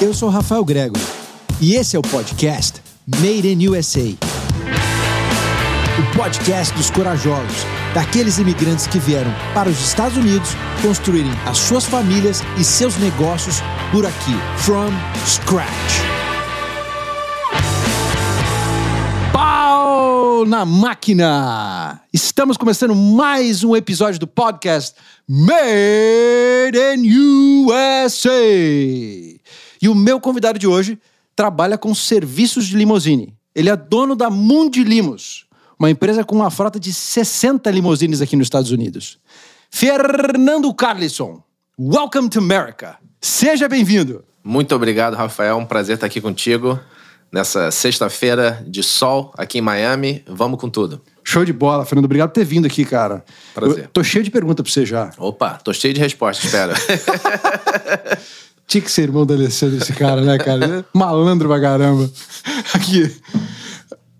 Eu sou Rafael Grego e esse é o podcast Made in USA. O podcast dos corajosos, daqueles imigrantes que vieram para os Estados Unidos construírem as suas famílias e seus negócios por aqui, from scratch. Pau na máquina! Estamos começando mais um episódio do podcast Made in USA. E o meu convidado de hoje trabalha com serviços de limusine. Ele é dono da Mundi Limos, uma empresa com uma frota de 60 limusines aqui nos Estados Unidos. Fernando Carlson, welcome to America. Seja bem-vindo. Muito obrigado, Rafael. Um prazer estar aqui contigo nessa sexta-feira de sol aqui em Miami. Vamos com tudo. Show de bola, Fernando. Obrigado por ter vindo aqui, cara. Prazer. Eu tô cheio de perguntas pra você já. Opa, tô cheio de respostas, espera. Tinha que ser irmão do Alessandro esse cara, né, cara? É Malandro pra caramba. Aqui.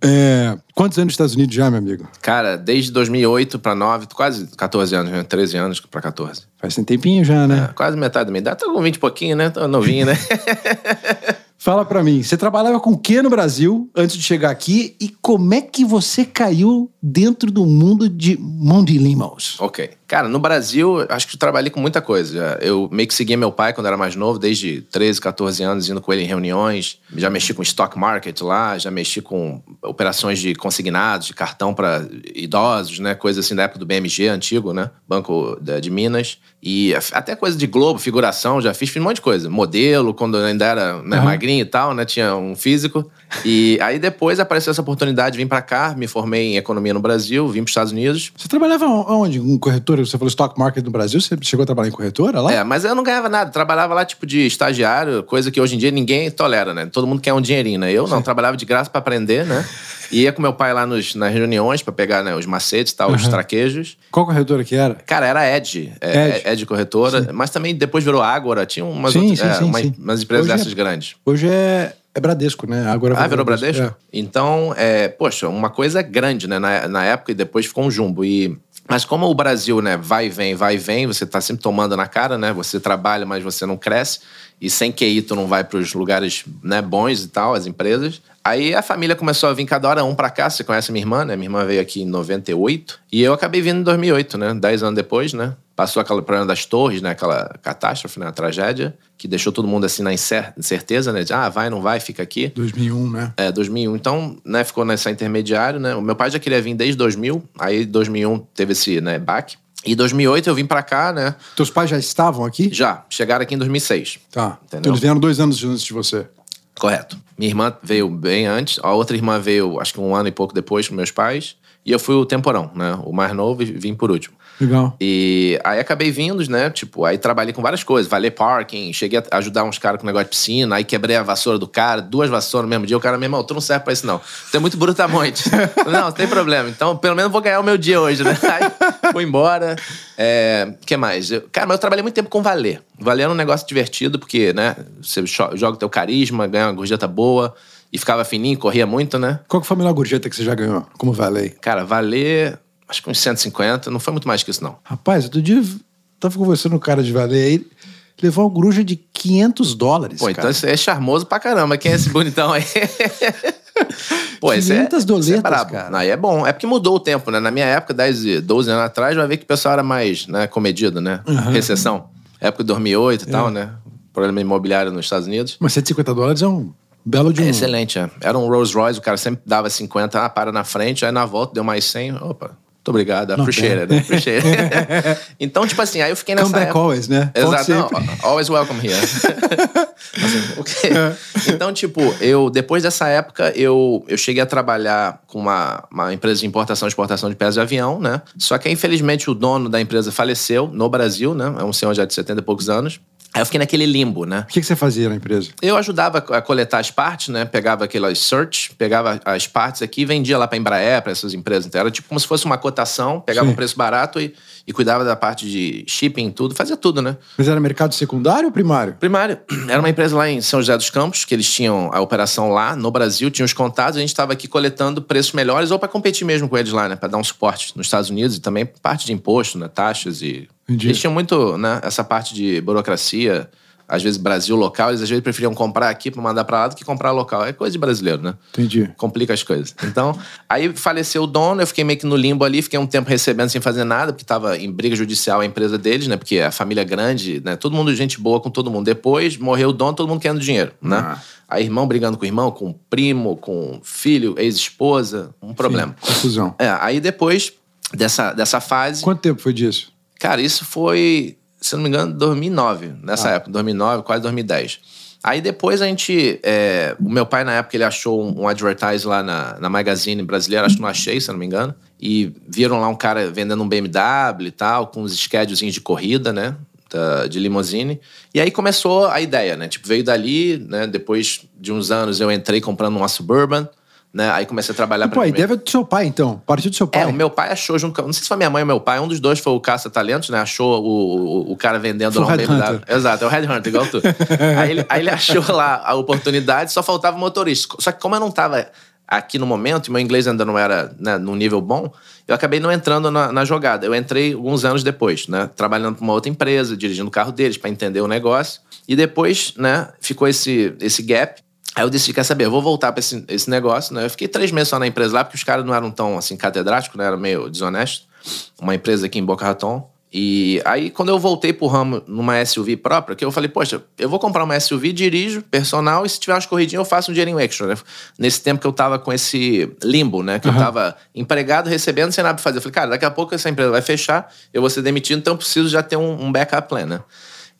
É, quantos anos nos Estados Unidos já, meu amigo? Cara, desde 2008 para 9, quase 14 anos, né? 13 anos para 14. Faz um tempinho já, né? É, quase metade da minha idade. Tô com 20 e pouquinho, né? Tô novinho, né? Fala pra mim, você trabalhava com o que no Brasil antes de chegar aqui e como é que você caiu dentro do mundo de Mundi Limos? ok. Cara, no Brasil, acho que eu trabalhei com muita coisa. Eu meio que seguia meu pai quando era mais novo, desde 13, 14 anos, indo com ele em reuniões. Já mexi com stock market lá, já mexi com operações de consignados, de cartão para idosos, né? Coisa assim da época do BMG antigo, né? Banco de Minas. E até coisa de Globo, figuração, já fiz, fiz um monte de coisa. Modelo, quando eu ainda era né, Uhum. magrinho e tal, né? Tinha um físico. E aí depois apareceu essa oportunidade de vir para cá, me formei em economia no Brasil, vim para os Estados Unidos. Você trabalhava onde? Em corretora? Você falou stock market no Brasil? Você chegou a trabalhar em corretora lá? É, mas eu não ganhava nada. Trabalhava lá, tipo, de estagiário, coisa que hoje em dia ninguém tolera, né? Todo mundo quer um dinheirinho, né? Eu não, trabalhava de graça pra aprender, né? E ia com meu pai lá nos, nas reuniões pra pegar né, os macetes e tal, os Aham. traquejos. Qual corretora que era? Cara, era Ed, é, Ed. Ed, Corretora, mas também depois virou Ágora, tinha umas, Sim, outras, sim, é, sim, uma- sim. umas empresas Hoje é- dessas grandes. Hoje é, é Bradesco, né? Agora Ah, virou Bradesco? É. Então, é, poxa, uma coisa grande, né, na, na época e depois ficou um jumbo. E, mas como o Brasil, né, vai e vem, vai e vem, você tá sempre tomando na cara, né? Você trabalha, mas você não cresce. E sem QI tu não vai para os lugares né, bons e tal, as empresas. Aí a família começou a vir cada hora um pra cá. Você conhece a minha irmã, né? Minha irmã veio aqui em 98. E eu acabei vindo em 2008, né? Dez anos depois, né? Passou aquele problema das torres, né? Aquela catástrofe, né? A tragédia. Que deixou todo mundo assim na incer- incerteza, né? De, ah, vai, não vai, fica aqui. 2001, né? É, 2001. Então, né, ficou nessa intermediário, né? O meu pai já queria vir desde 2000, aí 2001 teve esse, né, baque. E 2008 eu vim pra cá, né? Teus pais já estavam aqui? Já, chegaram aqui em 2006. Tá. Entendeu? Então eles vieram dois anos antes de você. Correto. Minha irmã veio bem antes, a outra irmã veio, acho que um ano e pouco depois com meus pais. E eu fui o temporão, né? O mais novo e vim por último. Legal. E aí acabei vindo, né? Tipo, aí trabalhei com várias coisas. Valer parking, cheguei a ajudar uns caras com negócio de piscina, aí quebrei a vassoura do cara, duas vassouras no mesmo dia. O cara, meu irmão, tu não serve pra isso, não. Tu é muito brutamonte. não, não tem problema. Então, pelo menos vou ganhar o meu dia hoje, né? Aí fui embora. É, que mais? Eu- cara, mas eu trabalhei muito tempo com valer. Valer era um negócio divertido, porque, né? Você joga o teu carisma, ganha uma gorjeta boa e ficava fininho, corria muito, né? Qual que foi a melhor gorjeta que você já ganhou? Como valet? Cara, valer, acho que uns 150, não foi muito mais que isso, não. Rapaz, outro dia eu tava conversando com o cara de valet aí, levou uma gruja de 500 dólares, Pô, cara. então esse é charmoso pra caramba. Quem é esse bonitão aí? Pô, esse é, 500 esse é doletas, brabo. cara. Aí é bom. É porque mudou o tempo, né? Na minha época, 10, e 12 anos atrás, vai ver que o pessoal era mais né, comedido, né? Recessão. Época de 2008 e tal, É. né? Problema imobiliário nos Estados Unidos. Mas 150 dólares é um belo de um... É excelente, é. Era um Rolls Royce, o cara sempre dava 50, ah, para na frente, aí na volta deu mais 100. Opa, muito obrigado, appreciate it, appreciate it. então, tipo assim, aí eu fiquei nessa Come back época... always, né? Exato, não, always welcome here. Assim. É. Então, tipo, eu depois dessa época, eu, eu cheguei a trabalhar com uma, uma empresa de importação e exportação de peças de avião, né? Só que, infelizmente, o dono da empresa faleceu no Brasil, né? É um senhor já de 70 e poucos anos. Aí eu fiquei naquele limbo, né? O que, que você fazia na empresa? Eu ajudava a coletar as partes, né? Pegava aquelas search, pegava as partes aqui e vendia lá pra Embraer, pra essas empresas. Então era tipo como se fosse uma cotação, pegava Sim. um preço barato e, e cuidava da parte de shipping, tudo, fazia tudo, né? Mas era mercado secundário ou primário? Primário. Era uma empresa lá em São José dos Campos, que eles tinham a operação lá no Brasil, tinham os contatos, a gente estava aqui coletando preços melhores ou para competir mesmo com eles lá, né? Para dar um suporte nos Estados Unidos e também parte de imposto, né? Taxas e. Entendi. Eles tinham muito, né? Essa parte de burocracia às vezes Brasil local, eles às vezes preferiam comprar aqui para mandar para lá do que comprar local. É coisa de brasileiro, né? Entendi. Complica as coisas. Então, aí faleceu o dono, eu fiquei meio que no limbo ali, fiquei um tempo recebendo sem fazer nada, porque tava em briga judicial a empresa deles, né? Porque a família é grande, né? Todo mundo gente boa com todo mundo. Depois morreu o dono, todo mundo querendo dinheiro, né? Ah. Aí irmão brigando com irmão, com primo, com filho, ex-esposa, um problema. Sim, confusão. É, aí depois dessa, dessa fase. Quanto tempo foi disso? Cara, isso foi, se não me engano, 2009, nessa Ah. época, 2009, quase 2010. Aí depois a gente. é, o meu pai, na época, ele achou um, um advertise lá na, na Magazine brasileira, acho que não achei, se eu não me engano. E viram lá um cara vendendo um BMW e tal, com uns schedulezinhos de corrida, né? da- de limousine. E aí começou a ideia, né? Tipo, veio dali, né? Depois de uns anos eu entrei comprando uma Suburban, né? Aí comecei a trabalhar Pô, a ideia veio do seu pai, então. Partiu do seu pai. é, o meu pai achou junto. Não sei se foi minha mãe ou meu pai, um dos dois foi o caça-talentos, né? Achou o, o, o cara vendendo Foi lá um. BMW. Exato, é o Headhunter, igual tu. aí, ele, aí ele achou lá a oportunidade, só faltava o motorista. Só que como eu não tava aqui no momento, e meu inglês ainda não era né, num nível bom, eu acabei não entrando na, na jogada. Eu entrei alguns anos depois, né? Trabalhando para uma outra empresa, dirigindo o carro deles para entender o negócio. E depois, né, ficou esse, esse gap. Aí eu decidi, quer saber, eu vou voltar para esse, esse negócio, né? Eu fiquei três meses só na empresa lá, porque os caras não eram tão, assim, catedráticos, né? Era meio desonesto. Uma empresa aqui em Boca Raton. E aí, quando eu voltei pro ramo numa SUV própria, que eu falei, poxa, eu vou comprar uma SUV, dirijo, personal, e se tiver umas corridinhas, eu faço um dinheirinho extra, né? Nesse tempo que eu tava com esse limbo, né? Que eu tava empregado, recebendo, sem nada pra fazer. Eu falei, cara, daqui a pouco essa empresa vai fechar, eu vou ser demitido, então eu preciso já ter um, um backup plan, né?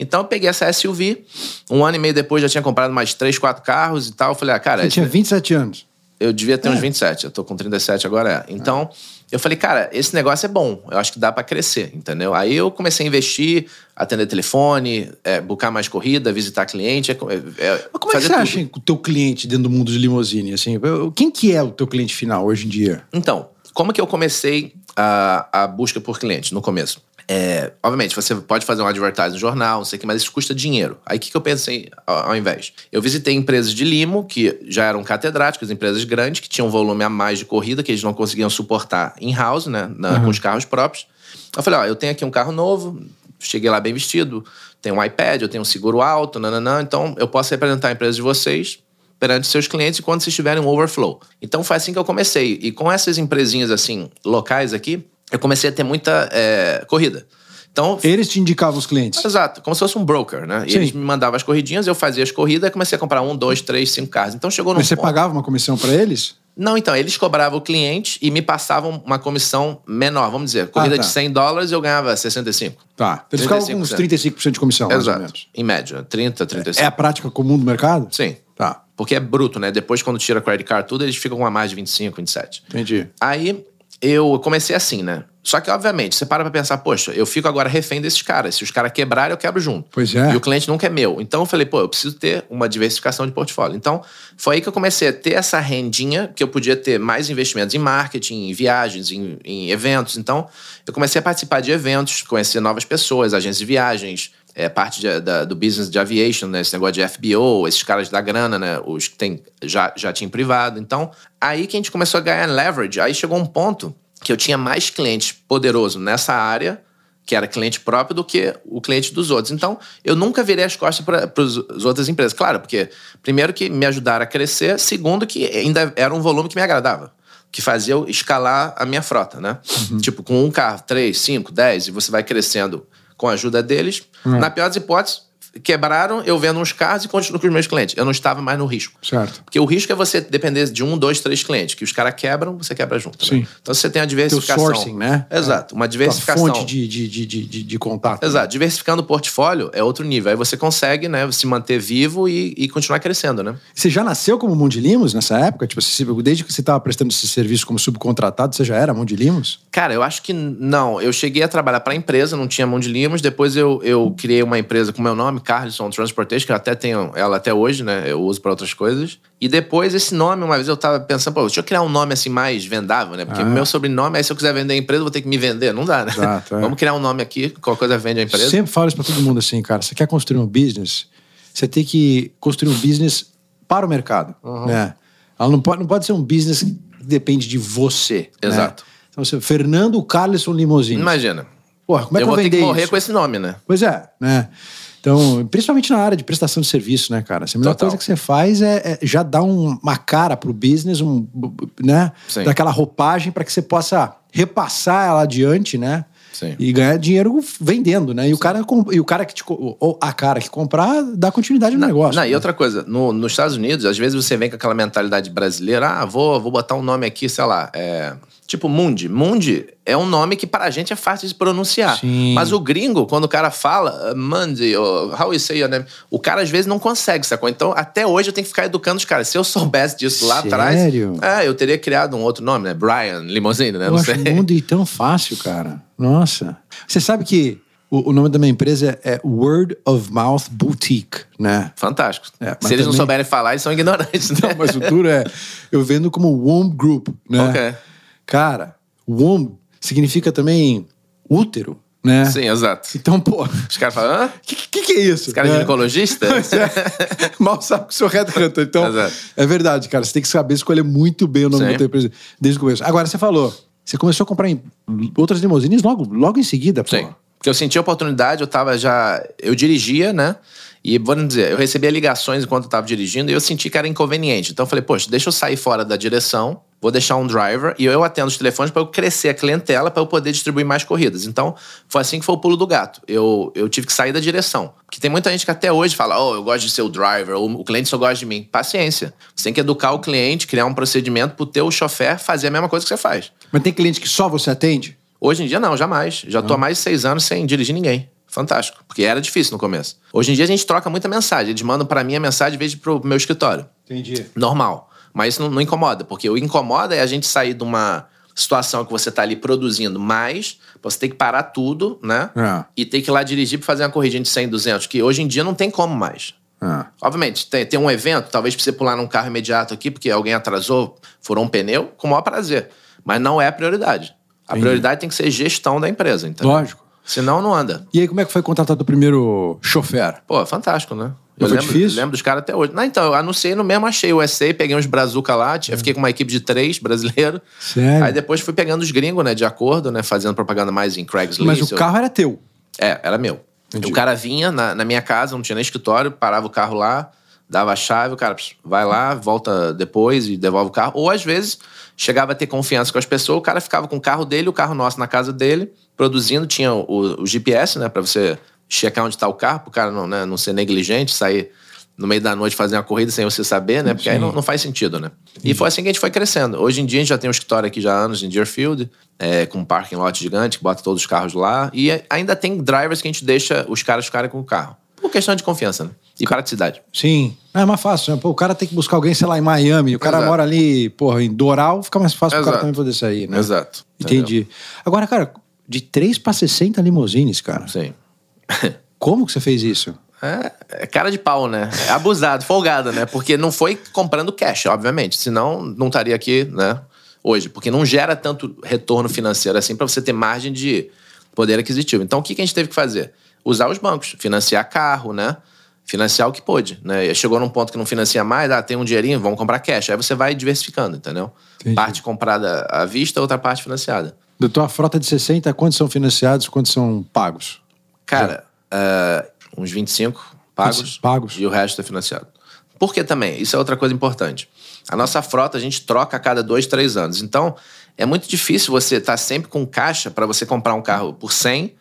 Então eu peguei essa SUV, um ano e meio depois já tinha comprado mais três, quatro carros e tal. Eu falei, ah, cara, Você tinha 27 anos. eu devia ter É. uns 27, eu tô com 37 agora é. Então, eu falei, cara, esse negócio é bom, eu acho que dá pra crescer, entendeu? Aí eu comecei a investir, atender telefone, é, buscar mais corrida, visitar cliente, é, é, Mas como é que você acha o teu cliente dentro do mundo de limousine? Assim, quem que é o teu cliente final hoje em dia? Então, como que eu comecei a, a busca por clientes no começo? É, obviamente, você pode fazer um advertising no jornal, não sei o que, mas isso custa dinheiro. Aí o que, que eu pensei ao, ao invés? Eu visitei empresas de limo, que já eram catedráticas, empresas grandes, que tinham um volume a mais de corrida, que eles não conseguiam suportar in-house, né, na- com os carros próprios. Eu falei, ó, eu tenho aqui um carro novo, cheguei lá bem vestido, tenho um iPad, eu tenho um seguro alto, nananã, então eu posso representar a empresa de vocês perante seus clientes quando vocês tiverem um overflow. Então foi assim que eu comecei. E com essas empresinhas assim, locais aqui, eu comecei a ter muita é, corrida. Então, Eles te indicavam os clientes. Exato, como se fosse um broker, né? E Sim. eles me mandavam as corridinhas, eu fazia as corridas e comecei a comprar um, dois, três, cinco carros. Então chegou num Mas você ponto- pagava uma comissão pra eles? Não, então, eles cobravam o cliente e me passavam uma comissão menor, vamos dizer. Corrida tá. de 100 dólares eu ganhava 65. Tá. Eles ficavam com uns 35% de comissão, mais ou Exato. menos. Em média, 30, 35. É a prática comum do mercado? Sim. Tá. Porque é bruto, né? Depois, quando tira credit card, tudo, eles ficam com a mais de 25, 27. Entendi. Aí eu comecei assim, né? Só que, obviamente, você para pra pensar, poxa, eu fico agora refém desses caras. Se os caras quebrarem, eu quebro junto. Pois é. E o cliente nunca é meu. Então eu falei, pô, eu preciso ter uma diversificação de portfólio. Então foi aí que eu comecei a ter essa rendinha que eu podia ter mais investimentos em marketing, em viagens, em, em eventos. Então eu comecei a participar de eventos, conhecer novas pessoas, agências de viagens. É, parte de- da- do business de aviation, né? Esse negócio de FBO, esses caras da grana, né? Os que tem já, já tinha privado. Então, aí que a gente começou a ganhar leverage. Aí chegou um ponto que eu tinha mais cliente poderoso nessa área que era cliente próprio do que o cliente dos outros. Então, eu nunca virei as costas para as outras empresas. Claro, porque, primeiro, que me ajudaram a crescer, segundo, que ainda era um volume que me agradava. Que fazia eu escalar a minha frota, né? Tipo, com um carro, três, cinco, dez, e você vai crescendo com a ajuda deles. Na pior das hipóteses, quebraram, eu vendo uns carros e continuo com os meus clientes. Eu não estava mais no risco. Certo. Porque o risco é você depender de um, dois, três clientes. Que os caras quebram, você quebra junto. né? Sim. Então, você tem a Teu diversificação. sourcing, né? Exato. Uma Tua diversificação. fonte de, de, de, de, de- contato. Exato. Diversificando o portfólio é outro nível. Aí você consegue, né, se manter vivo e, e continuar crescendo, né? Você já nasceu como mão de limos nessa época? Tipo, desde que você estava prestando esse serviço como subcontratado, você já era mão de limos? Cara, eu acho que não. Eu cheguei a trabalhar para a empresa, não tinha mão de limos. Depois eu, eu criei uma empresa com meu nome, Carlson Transportation, que eu até tenho ela até hoje, né? Eu uso para outras coisas. E depois esse nome, uma vez eu tava pensando, pô, deixa eu criar um nome assim mais vendável, né? Porque Ah. meu sobrenome, aí se eu quiser vender a empresa, eu vou ter que me vender. Não dá, né? Exato, é. Vamos criar um nome aqui, qualquer coisa vende a empresa. Sempre falo isso pra todo mundo assim, cara. Você quer construir um business, você tem que construir um business para o mercado, Uhum. né? Ela não pode, não pode ser um business que depende de você. né? Exato. Então, você, Fernando Carlson Limousine. Imagina. Porra, como é eu que eu vou ter que morrer isso? com esse nome, né? Pois é, né? Então, principalmente na área de prestação de serviço, né, cara? Assim, a melhor Total. coisa que você faz é, é já dar um- uma cara pro business, um, né? Sim. Daquela roupagem para que você possa repassar ela adiante, né? Sim. E ganhar dinheiro vendendo, né? E o cara, e o cara que te, ou a cara que comprar dá continuidade no negócio. Não, e né? outra coisa, no- nos Estados Unidos, às vezes você vem com aquela mentalidade brasileira, ah, vou, vou botar um nome aqui, sei lá, é, tipo Mundi. Mundi é um nome que para a gente é fácil de pronunciar. Sim. Mas o gringo, quando o cara fala, uh, Mundi, ou how you say your name, o cara às vezes não consegue, sacou? Então, até hoje eu tenho que ficar educando os caras. Se eu soubesse disso lá atrás, Sério? é, eu teria criado um outro nome, né? Brian Limousine, né? Eu Não acho sei. ir tão fácil, cara. Nossa. Você sabe que o, o nome da minha empresa é Word of Mouth Boutique, né? Fantástico. É, Se eles não também- souberem falar, eles são ignorantes, né? Não, mas o duro é, eu vendo como Womb Group, né? Ok. Cara, Womb significa também útero, né? Sim, exato. Então, pô, Os caras falam, hã? o que, que, que é isso? Esse cara é ginecologista? Pois é. Mal sabe que sou headhunter. Então, Exato. é verdade, cara. Você tem que saber escolher muito bem o nome Sim. da tua empresa desde o começo. Agora, você falou, você começou a comprar em outras limusines logo, logo em seguida, pô. Sim. Porque eu senti a oportunidade, eu tava já. Eu dirigia, né? E vamos dizer, eu recebia ligações enquanto eu tava dirigindo e eu senti que era inconveniente. Então eu falei, poxa, deixa eu sair fora da direção, vou deixar um driver e eu atendo os telefones para eu crescer a clientela para eu poder distribuir mais corridas. Então foi assim que foi o pulo do gato. Eu, eu tive que sair da direção. Porque tem muita gente que até hoje fala, oh, eu gosto de ser o driver, ou o cliente só gosta de mim. Paciência. Você tem que educar o cliente, criar um procedimento pro teu chofer fazer a mesma coisa que você faz. Mas tem cliente que só você atende? Hoje em dia, não, jamais. Já tô há mais de seis anos sem dirigir ninguém. Fantástico. Porque era difícil no começo. Hoje em dia, a gente troca muita mensagem. Eles mandam pra mim a mensagem em vez de pro meu escritório. Entendi. Normal. Mas isso não, não incomoda. Porque o incomoda é a gente sair de uma situação que você tá ali produzindo mais, você tem que parar tudo, né? É. E ter que ir lá dirigir pra fazer uma corridinha de 100, 200, que hoje em dia não tem como mais. Ah. Obviamente, tem, tem um evento, talvez pra você pular num carro imediato aqui, porque alguém atrasou, furou um pneu, com o maior prazer. Mas não é a prioridade. A Entendi. prioridade tem que ser gestão da empresa, entendeu? Lógico. Senão não anda. E aí, como é que foi contratar teu primeiro chofer? Pô, fantástico, né? Eu lembro, difícil? lembro dos caras até hoje. Não, então, eu anunciei no mesmo, achei o SA, peguei uns brazuca lá, tinha- fiquei com uma equipe de três brasileiros. Sério? Aí depois fui pegando os gringos, né, de acordo, né, fazendo propaganda mais em Craigslist. Mas o carro era teu. É, era meu. Entendi. O cara vinha na, na minha casa, não tinha nem escritório, parava o carro lá, dava a chave, o cara pss, vai lá, volta depois e devolve o carro. Ou às vezes chegava a ter confiança com as pessoas, o cara ficava com o carro dele, o carro nosso na casa dele, produzindo, tinha o, o GPS, né, pra você checar onde tá o carro, pro cara não, né, não ser negligente, sair no meio da noite fazer uma corrida sem você saber, né? Porque aí Sim. não, não faz sentido, né? E foi assim que a gente foi crescendo. Hoje em dia a gente já tem um escritório aqui já há anos em Deerfield, é, com um parking lot gigante, que bota todos os carros lá. E ainda tem drivers que a gente deixa os caras ficarem com o carro. Por questão de confiança, né? E praticidade. Sim. É mais fácil, né? Pô, o cara tem que buscar alguém, sei lá, em Miami. O cara Exato. mora ali, porra, em Doral, fica mais fácil pro cara Exato. também poder sair, né? Exato. Entendi. Agora, cara, de 3 pra 60 limousines, cara. Sim. Como que você fez isso? É, é cara de pau, né? É abusado, folgado, né? Porque não foi comprando cash, obviamente. Senão, não estaria aqui, né? Hoje. Porque não gera tanto retorno financeiro assim para você ter margem de poder aquisitivo. Então, o que que a gente teve que fazer? Usar os bancos. Financiar carro, né? Financiar o que pôde, né? E Chegou num ponto que não financia mais, ah, tem um dinheirinho, vamos comprar cash. Aí você vai diversificando, entendeu? Entendi. Parte comprada à vista, outra parte financiada. Da tua frota de 60, quantos são financiados, quantos são pagos? Cara, é, uns 25 pagos. Pagos. E o resto é financiado. Por que também? Isso é outra coisa importante. A nossa frota a gente troca a cada dois, três anos. Então, é muito difícil você estar sempre com caixa para você comprar um carro por 100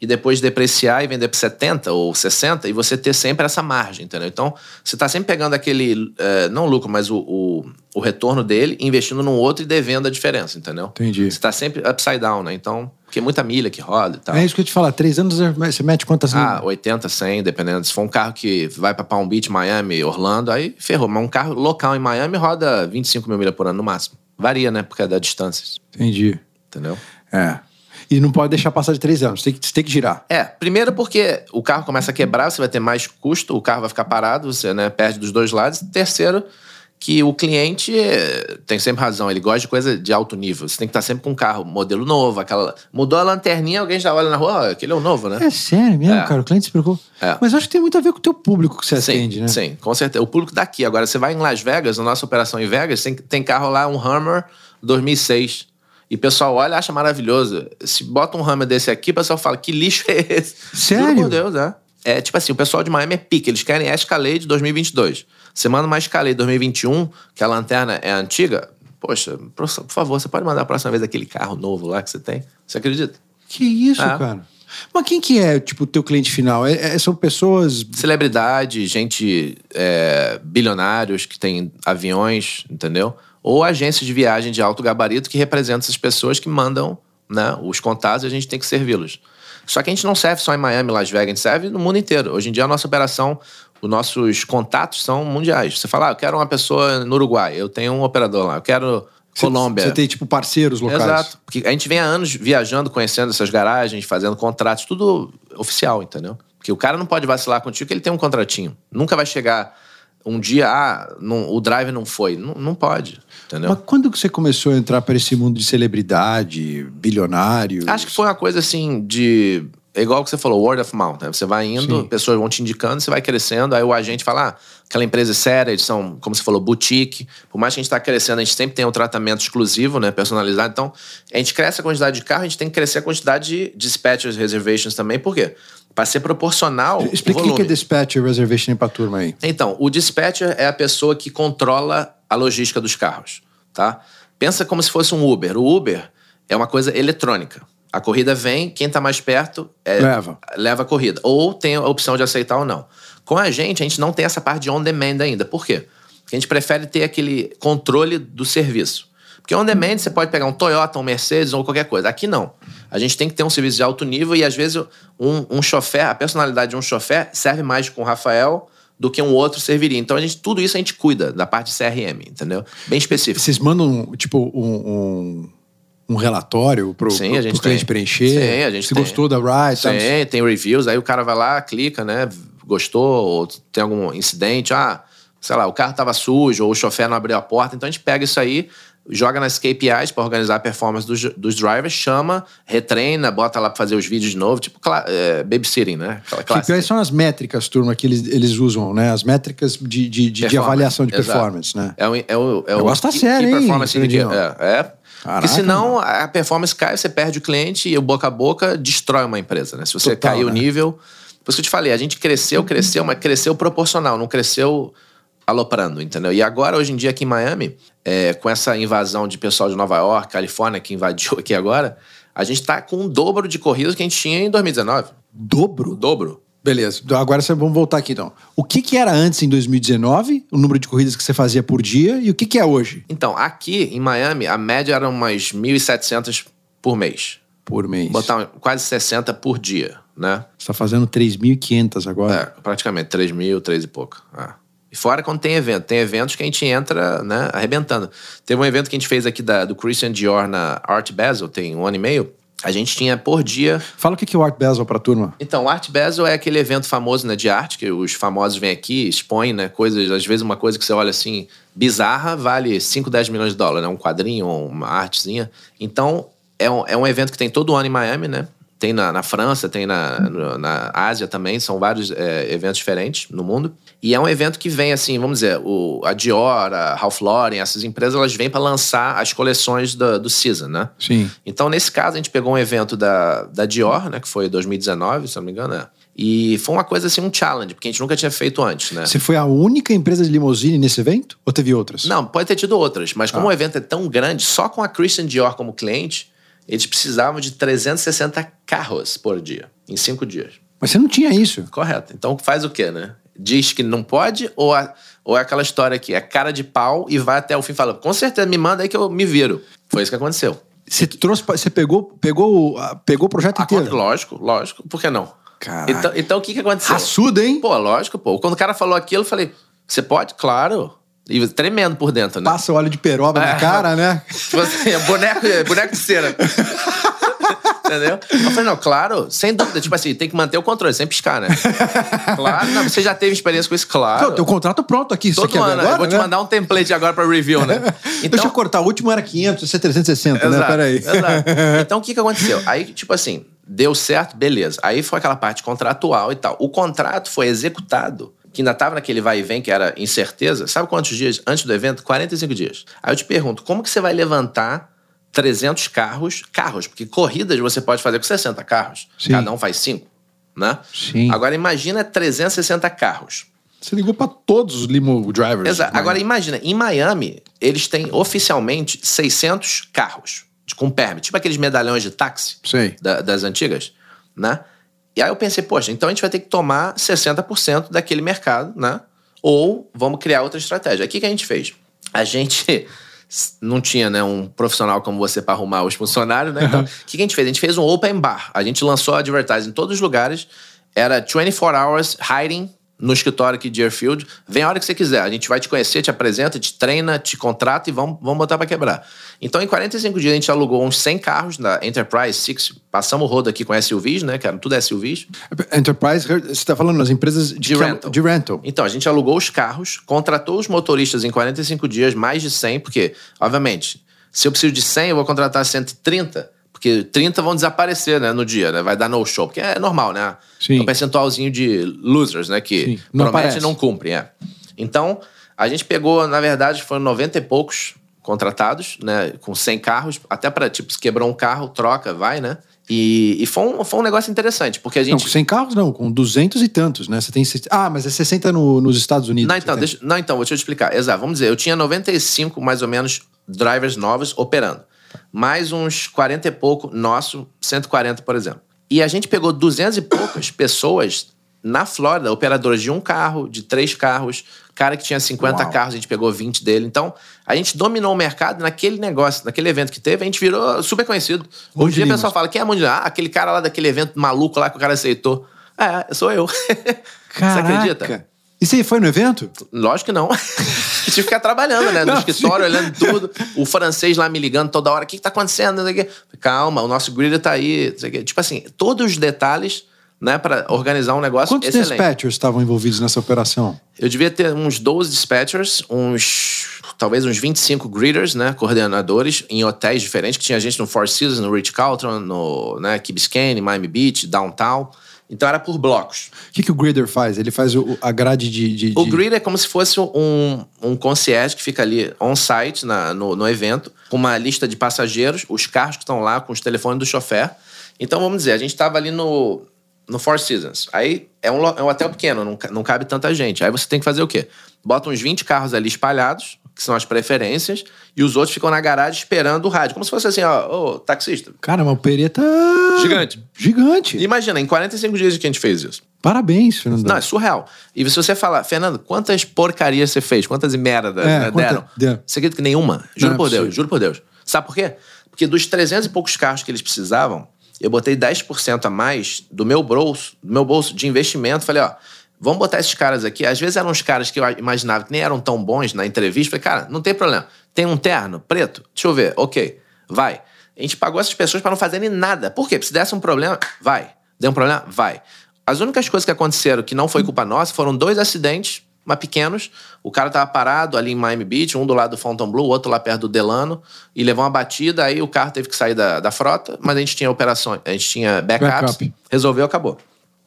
e depois depreciar e vender por 70 ou 60 e você ter sempre essa margem, entendeu? Então, você está sempre pegando aquele, eh, não lucro, mas o, o, o retorno dele, investindo num outro e devendo a diferença, entendeu? Entendi. Você está sempre upside down, né? Então, porque é muita milha que roda e tal. É isso que eu te falar. Três anos você mete quantas Ah, 80, 100, dependendo. Se for um carro que vai pra Palm Beach, Miami, Orlando, aí ferrou. Mas um carro local em Miami roda 25 mil milhas por ano no máximo. Varia, né? Por causa da distância. Entendi. Entendeu? É. E não pode deixar passar de três anos. Tem que, você tem que girar. É, primeiro porque o carro começa a quebrar, você vai ter mais custo, o carro vai ficar parado, você né, perde dos dois lados. Terceiro, que o cliente eh, tem sempre razão, ele gosta de coisa de alto nível. Você tem que estar sempre com um carro, modelo novo, aquela. Mudou a lanterninha, alguém já olha na rua, ó, aquele é o novo, né? É sério mesmo, É. cara. O cliente se preocupa. É. Mas acho que tem muito a ver com o teu público que você Sim, atende, né? sim, com certeza. O público daqui. Agora, você vai em Las Vegas, na nossa operação em Vegas, tem, tem carro lá, um Hummer 2006. E o pessoal olha e acha maravilhoso. Se bota um Hummer desse aqui, o pessoal fala, que lixo é esse? Sério? Juro por Deus, é. É tipo assim, o pessoal de Miami é pique, eles querem a Escalade 2022. Você manda uma Escalade 2021, que a lanterna é antiga, poxa, por favor, você pode mandar a próxima vez aquele carro novo lá que você tem? Você acredita? Que isso, é. cara? Mas quem que é, tipo, o teu cliente final? É, é, são pessoas... Celebridade, gente, é, bilionários que tem aviões, entendeu? Ou agências de viagem de alto gabarito que representam essas pessoas que mandam né, os contatos e a gente tem que servi-los. Só que a gente não serve só em Miami, Las Vegas, a gente serve no mundo inteiro. Hoje em dia a nossa operação, os nossos contatos são mundiais. Você fala, ah, eu quero uma pessoa no Uruguai, eu tenho um operador lá, eu quero Colômbia. Você tem, tipo, parceiros locais. Exato. Porque a gente vem há anos viajando, conhecendo essas garagens, fazendo contratos, tudo oficial, entendeu? Porque o cara não pode vacilar contigo que ele tem um contratinho. Nunca vai chegar um dia, ah, não, o drive não foi. Não, não pode, entendeu? Mas quando que você começou a entrar para esse mundo de celebridade, bilionário? Acho que foi uma coisa assim de é igual que você falou, word of mouth. Né? Você vai indo, Sim. pessoas vão te indicando, você vai crescendo, aí o agente fala, ah, aquela empresa é séria, eles são, como você falou, boutique. Por mais que a gente está crescendo, a gente sempre tem um tratamento exclusivo, né, personalizado. Então, a gente cresce a quantidade de carro, a gente tem que crescer a quantidade de dispatchers reservations também. Por quê? Para ser proporcional. Explica o que é dispatcher reservation para a turma aí. Então, o dispatcher é a pessoa que controla a logística dos carros, tá? Pensa como se fosse um Uber. O Uber é uma coisa eletrônica. A corrida vem, quem está mais perto é, leva. leva a corrida. Ou tem a opção de aceitar ou não. Com a gente, a gente não tem essa parte de on-demand ainda. Por quê? Porque a gente prefere ter aquele controle do serviço. Porque on-demand você pode pegar um Toyota, um Mercedes ou qualquer coisa. Aqui não. A gente tem que ter um serviço de alto nível e às vezes um, um chofer, a personalidade de um chofer serve mais com o Rafael do que um outro serviria. Então a gente, tudo isso a gente cuida da parte de CRM, entendeu? Bem específico. Vocês mandam, tipo, um, um um relatório para o cliente preencher? Sim, a gente Se tem. gostou da ride? Sim, tá? tem reviews, aí o cara vai lá, clica, né? Gostou, ou tem algum incidente, ah, sei lá, o carro estava sujo, ou o chofer não abriu a porta. Então a gente pega isso aí, joga nas KPIs para organizar a performance dos, dos drivers, chama, retreina, bota lá para fazer os vídeos de novo, tipo é, babysitting, né? KPIs são as métricas, turma, que eles, eles usam, né? As métricas de, de, de, de avaliação de performance, né? É o, é o, é o, gosto da série, hein? Performance é, é Caraca, Porque senão mano. a performance cai, você perde o cliente e o boca a boca destrói uma empresa, né? Se você Total, cair né? o nível. Por isso que eu te falei, a gente cresceu, cresceu, mas cresceu proporcional, não cresceu aloprando, entendeu? E agora, hoje em dia, aqui em Miami, é, com essa invasão de pessoal de Nova York, Califórnia, que invadiu aqui agora, a gente tá com o dobro de corridas que a gente tinha em 2019. Dobro? O dobro. Beleza. Então, agora vamos voltar aqui então. O que, que era antes em 2019, o número de corridas que você fazia por dia, e o que, que é hoje? Então, aqui em Miami, a média era umas 1.700 por mês. Por mês. Botar quase 60 por dia, né? Você está fazendo 3.500 agora? É, praticamente. 3.000, 3 e pouco. É. E fora quando tem evento. Tem eventos que a gente entra, né, arrebentando. Teve um evento que a gente fez aqui da, do Christian Dior na Art Basel, tem um ano e meio. A gente tinha por dia. Fala o que é o Art Basel para a turma. Então, o Art Basel é aquele evento famoso né, de arte, que os famosos vêm aqui, expõem né, coisas, às vezes uma coisa que você olha assim, bizarra, vale 5, 10 milhões de dólares, né? um quadrinho, uma artezinha. Então, é um, é um evento que tem todo ano em Miami, né? Tem na, na França, tem na, na Ásia também, são vários é, eventos diferentes no mundo. E é um evento que vem assim, vamos dizer, o, a Dior, a Ralph Lauren, essas empresas, elas vêm para lançar as coleções do, do season, né? Sim. Então, nesse caso, a gente pegou um evento da, da Dior, né? Que foi 2019, se não me engano, né? E foi uma coisa assim, um challenge, porque a gente nunca tinha feito antes, né? Você foi a única empresa de limousine nesse evento? Ou teve outras? Não, pode ter tido outras, mas como ah. o evento é tão grande, só com a Christian Dior como cliente, eles precisavam de 360 carros por dia, em cinco dias. Mas você não tinha isso. Correto. Então faz o quê, né? Diz que não pode ou, a, ou é aquela história que é cara de pau e vai até o fim falando, com certeza, me manda aí que eu me viro. Foi isso que aconteceu. Você trouxe, você pegou, pegou, pegou o projeto a inteiro? Conta, lógico, lógico. Por que não? Caraca. Então, então o que, que aconteceu? Raçudo, hein? Pô, lógico, pô. Quando o cara falou aquilo, eu falei, você pode? Claro. E tremendo por dentro, né? Passa óleo de peroba é. na cara, né? Tipo assim, é boneco, boneco de cera. Entendeu? Eu falei, não, claro, sem dúvida. Tipo assim, tem que manter o controle, sem piscar, né? Claro, não, você já teve experiência com isso, claro. Então, teu contrato pronto aqui. Todo ano, agora, eu vou te né? mandar um template agora pra review, né? Então, Deixa eu cortar, o último era 500, esse é 360, exato, né? Peraí. Exato. Então, o que que aconteceu? Aí, tipo assim, deu certo, beleza. Aí foi aquela parte contratual e tal. O contrato foi executado que ainda estava naquele vai e vem, que era incerteza, sabe quantos dias antes do evento? 45 dias. Aí eu te pergunto, como que você vai levantar 300 carros, carros, porque corridas você pode fazer com 60 carros, Sim. cada um faz 5. né? Sim. Agora imagina 360 carros. Você ligou pra todos os limo drivers. Exato. Agora imagina, em Miami, eles têm oficialmente 600 carros com permit, tipo aqueles medalhões de táxi da- das antigas, né? E aí eu pensei, poxa, então a gente vai ter que tomar 60% daquele mercado, né? Ou vamos criar outra estratégia. O que, que a gente fez? A gente não tinha né, um profissional como você para arrumar os funcionários, né? Então, o que, que a gente fez? A gente fez um open bar. A gente lançou advertising em todos os lugares. Era 24 hours hiding no escritório aqui de Airfield. Vem a hora que você quiser. A gente vai te conhecer, te apresenta, te treina, te contrata e vamos, vamos botar para quebrar. Então, em 45 dias, a gente alugou uns 100 carros da Enterprise Six. Passamos o rodo aqui com SUVs, né? Que eram tudo SUVs. Enterprise, você está falando nas empresas de, De que- rental. de rental. Então, a gente alugou os carros, contratou os motoristas em 45 dias, mais de 100, porque, obviamente, se eu preciso de 100, eu vou contratar 130, porque 30 vão desaparecer né, no dia, né? Vai dar no show, porque é normal, né? Sim. É um percentualzinho de losers, né? Que Sim, não promete e não cumpre, é. Então, a gente pegou, na verdade, foram 90 e poucos contratados, né? Com 100 carros, até para, tipo, se quebrou um carro, troca, vai, né? E, e foi, um, foi um negócio interessante, porque a Não, gente... com 100 carros não, com 200 e tantos, né? Você tem... Ah, mas é 60 no- nos Estados Unidos. Não, então, deixa, não, então, vou te explicar. Exato, vamos dizer, eu tinha 95, mais ou menos, drivers novos operando. Mais uns 40 e pouco nosso, 140, por exemplo. E a gente pegou 200 e poucas pessoas na Flórida, operadoras de um carro, de três carros, cara que tinha 50 Uau. carros, a gente pegou 20 dele. Então, a gente dominou o mercado naquele negócio, naquele evento que teve, a gente virou super conhecido. Hoje em dia o Lima. pessoal fala, quem é Mundo Ah, aquele cara lá daquele evento maluco lá que o cara aceitou. É, sou eu. Caraca. Você acredita? E você foi no evento? Lógico que não. Tive que ficar trabalhando, né? No Não, escritório, olhando tudo. O francês lá me ligando toda hora. O que, que tá acontecendo? Calma, o nosso grid tá aí. Tipo assim, todos os detalhes, né? Pra organizar um negócio Quantos excelente. dispatchers estavam envolvidos nessa operação? Eu devia ter uns 12 dispatchers, uns... Talvez uns 25 greeters, né? Coordenadores em hotéis diferentes. Que tinha gente no Four Seasons, no Ritz-Carlton, no né, Key Biscayne, Miami Beach, Downtown. Então era por blocos. O que, que o grader faz? Ele faz o- a grade de. de- O de- greeter é como se fosse um, um concierge que fica ali on-site no, no evento, com uma lista de passageiros, os carros que estão lá com os telefones do chofer. Então, vamos dizer, a gente estava ali no, no Four Seasons. Aí é um, é um hotel pequeno, não, não cabe tanta gente. Aí você tem que fazer o quê? Bota uns 20 carros ali espalhados, que são as preferências, e os outros ficam na garagem esperando o rádio. Como se fosse assim, ó, ô, taxista. Cara, uma pereta. Gigante. Gigante. Imagina, em 45 dias que a gente fez isso. Parabéns, Fernando. Não, é surreal. E se você falar, Fernando, quantas porcarias você fez? Quantas merdas É, né, quanta- deram? deu. Você acredita que nenhuma? Juro Não é por. Deus, juro por Deus. Sabe por quê? Porque dos 300 e poucos carros que eles precisavam, eu botei 10% a mais do meu bolso, do meu bolso de investimento. Falei, ó, vamos botar esses caras aqui. Às vezes eram uns caras que eu imaginava que nem eram tão bons na entrevista. Falei, cara, não tem problema. Tem um terno preto? Deixa eu ver. Ok, vai. A gente pagou essas pessoas para não fazerem nada. Por quê? Porque se desse um problema, vai. Deu um problema? Vai. As únicas coisas que aconteceram que não foi culpa nossa foram dois acidentes, mas pequenos. O cara tava parado ali em Miami Beach, um do lado do Fontainebleau, o outro lá perto do Delano, e levou uma batida, aí o carro teve que sair da, da frota, mas a gente tinha operações, a gente tinha backups, Backup. resolveu, acabou.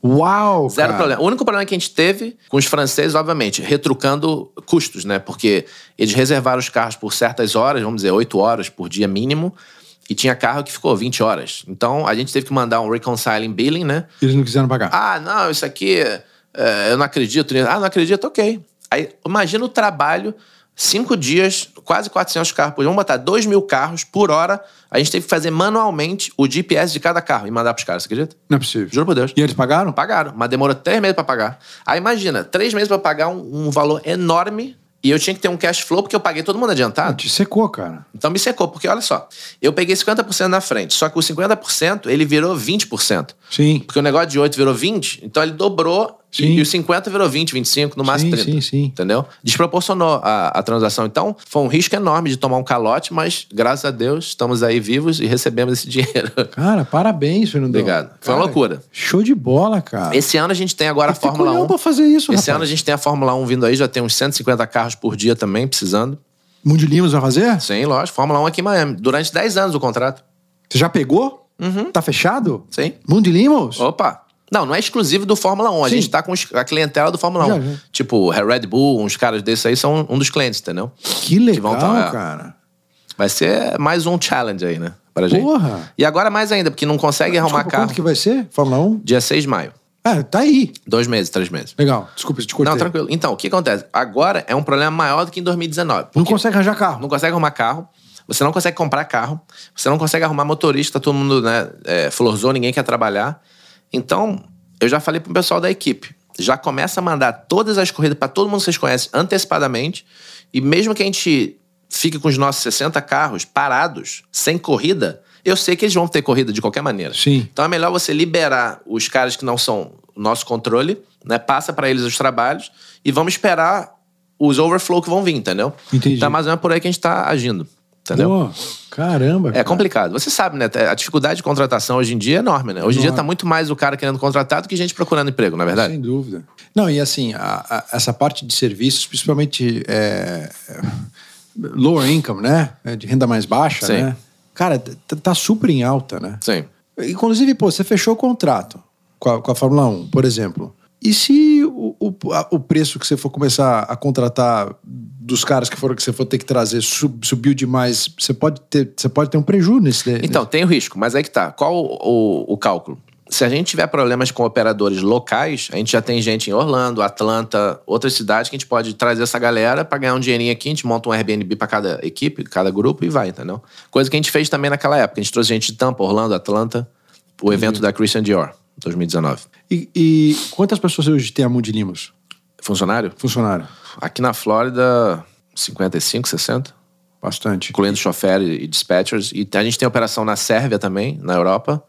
Uau! Zero cara. problema. O único problema que a gente teve com os franceses, obviamente, retrucando custos, né? Porque eles reservaram os carros por certas horas, vamos dizer, 8 horas por dia mínimo, e tinha carro que ficou 20 horas. Então a gente teve que mandar um reconciling billing, né? Eles não quiseram pagar. Ah, não, isso aqui é, eu não acredito nisso. Ah, não acredito, ok. Aí imagina o trabalho, cinco dias, quase 400 carros por dia. Vamos botar 2 mil carros por hora. A gente teve que fazer manualmente o GPS de cada carro e mandar pros caras, você acredita? Não é possível. Juro por Deus. E eles pagaram? Pagaram, mas demorou três meses pra pagar. Aí imagina, três meses pra pagar um, um valor enorme e eu tinha que ter um cash flow porque eu paguei todo mundo adiantado. Te secou, cara. Então me secou, porque olha só, eu peguei 50% na frente, só que o 50% ele virou 20%. Sim. Porque o negócio de 8 virou 20, então ele dobrou Sim. e, e o 50 virou 20, 25, no máximo Sim, 30. sim, sim. Entendeu? Desproporcionou a, a transação. Então, foi um risco enorme de tomar um calote, mas graças a Deus estamos aí vivos e recebemos esse dinheiro. Cara, parabéns, Fernando. Obrigado. Foi uma loucura. Show de bola, cara. Esse ano a gente tem agora a que ter Fórmula culhão 1. pra fazer isso, Esse rapaz. ano a gente tem a Fórmula 1 vindo aí, já tem uns 150 carros por dia também, precisando. Mundo Limas vai fazer? Sim, lógico. Fórmula 1 aqui em Miami. Durante 10 anos o contrato. Você já pegou? Tá fechado? Sim. Mundo Limos? Opa! Não, não é exclusivo do Fórmula 1. A Sim. gente tá com a clientela do Fórmula 1. Já. Tipo, Red Bull, uns caras desses aí são um dos clientes, entendeu? Que legal, vão tá- é. cara. Vai ser mais um challenge aí, né? Pra gente. Porra. E agora mais ainda, porque não consegue arrumar Desculpa, carro. quanto que vai ser? Fórmula 1? Dia 6 de maio. Ah, tá aí. Dois meses, três meses. Legal. Desculpa, te cortei. Não, tranquilo. Então, o que acontece? Agora é um problema maior do que em 2019. Não consegue arranjar carro. não consegue arrumar carro, você não consegue comprar carro, você não consegue arrumar motorista, todo mundo, né, é, florzou, ninguém quer trabalhar. Então, eu já falei pro pessoal da equipe, já começa a mandar todas as corridas para todo mundo que vocês conhecem antecipadamente, e mesmo que a gente fique com os nossos 60 carros parados, sem corrida, eu sei que eles vão ter corrida de qualquer maneira. Sim. Então é melhor você liberar os caras que não são o nosso controle, né? Passa para eles os trabalhos e vamos esperar os overflow que vão vir, entendeu? Entendi. Então mais ou menos por aí que a gente tá agindo, entendeu? Pô, caramba. É cara. complicado. Você sabe, né? A dificuldade de contratação hoje em dia é enorme, né? Hoje em dia tá muito mais o cara querendo contratar do que gente procurando emprego, na é verdade? Sem dúvida. Não, e assim, a- a- essa parte de serviços, principalmente é, é, lower income, né? É, De renda mais baixa, Sim. né? Cara, tá, tá super em alta, né? Sim. Inclusive, pô, você fechou o contrato com a, com a Fórmula 1, por exemplo. E se o, o, o preço que você for começar a contratar dos caras que, foram, que você for ter que trazer sub- subiu demais, você pode ter, você pode ter um prejuízo nesse. Então, tem o risco, mas aí que tá. Qual o, o- o cálculo? Se a gente tiver problemas com operadores locais, a gente já tem gente em Orlando, Atlanta, outras cidades que a gente pode trazer essa galera pra ganhar um dinheirinho aqui, a gente monta um Airbnb pra cada equipe, cada grupo e vai, entendeu? Coisa que a gente fez também naquela época. A gente trouxe gente de Tampa, Orlando, Atlanta, o evento da Christian Dior, 2019. E, e quantas pessoas hoje tem a Mundi Limos? Funcionário? Funcionário? Aqui na Flórida, 55, 60. Bastante. incluindo chofer e dispatchers. E a gente tem operação na Sérvia também, na Europa,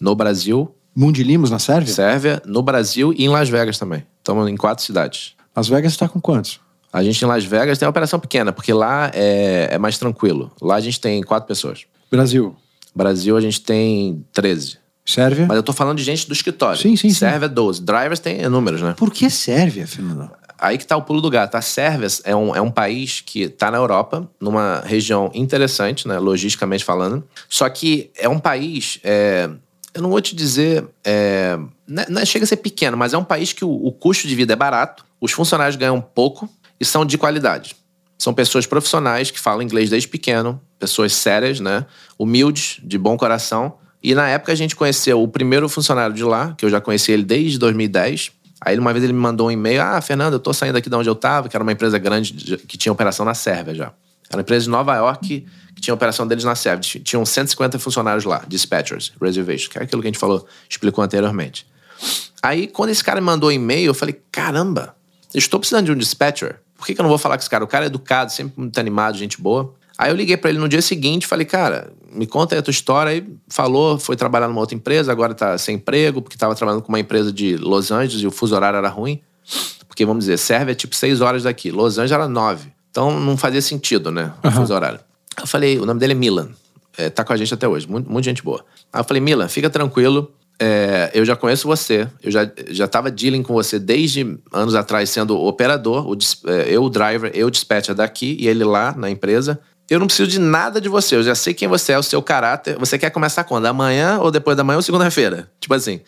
no Brasil, Mundi Limos na Sérvia? Sérvia, no Brasil e em Las Vegas também. Estamos em quatro cidades. Las Vegas está com quantos? A gente em Las Vegas tem uma operação pequena, porque lá é, é mais tranquilo. Lá a gente tem quatro pessoas. Brasil. Brasil a gente tem 13. Sérvia? Mas eu tô falando de gente do escritório. Sim, sim, sim. Sérvia 12. Drivers tem números, né? Por que Sérvia, Fernando? Aí que tá o pulo do gato. A Sérvia é um, é um país que tá na Europa, numa região interessante, né, logisticamente falando. Só que é um país, é, eu não vou te dizer, é, não, é- não chega a ser pequeno, mas é um país que o, o custo de vida é barato, os funcionários ganham pouco e são de qualidade. São pessoas profissionais que falam inglês desde pequeno, pessoas sérias, né, humildes, de bom coração. E na época a gente conheceu o primeiro funcionário de lá, que eu já conheci ele desde 2010. Aí uma vez ele me mandou um e-mail: Ah, Fernando, eu tô saindo aqui de onde eu tava, que era uma empresa grande de- que tinha operação na Sérvia já. Era uma empresa de Nova York que tinha operação deles na Sérvia. Tinha- Tinham 150 funcionários lá, dispatchers, reservations, que é aquilo que a gente falou, explicou anteriormente. Aí, quando esse cara me mandou um e-mail, eu falei: caramba, eu estou precisando de um dispatcher. Por que, que eu não vou falar com esse cara? O cara é educado, sempre muito animado, gente boa. Aí eu liguei pra ele no dia seguinte e falei, cara, me conta aí a tua história. Aí falou, foi trabalhar numa outra empresa, agora tá sem emprego, porque tava trabalhando com uma empresa de Los Angeles e o fuso horário era ruim. Porque, vamos dizer, Sérvia é tipo seis horas daqui, Los Angeles era nove. Então não fazia sentido, né? O fuso horário. Eu falei, o nome dele é Milan. É, tá com a gente até hoje, muito, muita gente boa. Aí eu falei, Milan, fica tranquilo. é, eu já conheço você, eu já, já tava dealing com você desde anos atrás, sendo operador, o é, eu o driver, eu o dispatcher daqui e ele lá na empresa. Eu não preciso de nada de você, eu já sei quem você é, o seu caráter. Você quer começar quando? Amanhã ou depois da manhã ou segunda-feira? Tipo assim.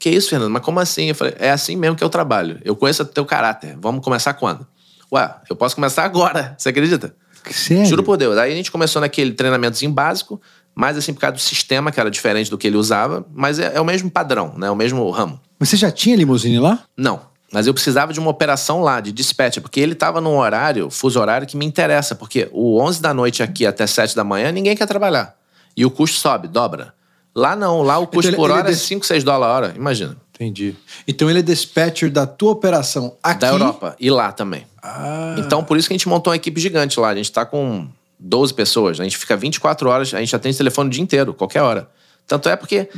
Que isso, Fernando? Mas como assim? Eu falei, é assim mesmo que eu trabalho. Eu conheço o teu caráter. Vamos começar quando? Ué, eu posso começar agora. Você acredita? Sério? Juro por Deus. Aí a gente começou naquele treinamentozinho básico, mais assim por causa do sistema, que era diferente do que ele usava, mas é, é o mesmo padrão, né? O mesmo ramo. Mas você já tinha limusine lá? Não. Mas eu precisava de uma operação lá, de dispatch, porque ele estava num horário, fuso horário, que me interessa, porque o 11 da noite aqui até 7 da manhã, ninguém quer trabalhar. E o custo sobe, dobra. Lá não, lá o custo ele- por ele hora é des- 5, 6 dólares a hora, imagina. Entendi. Então ele é dispatcher da tua operação aqui. Da Europa. E lá também. Ah. Então, por isso que a gente montou uma equipe gigante lá. A gente tá com 12 pessoas. A gente fica 24 horas, a gente atende telefone o dia inteiro, qualquer hora. Tanto é porque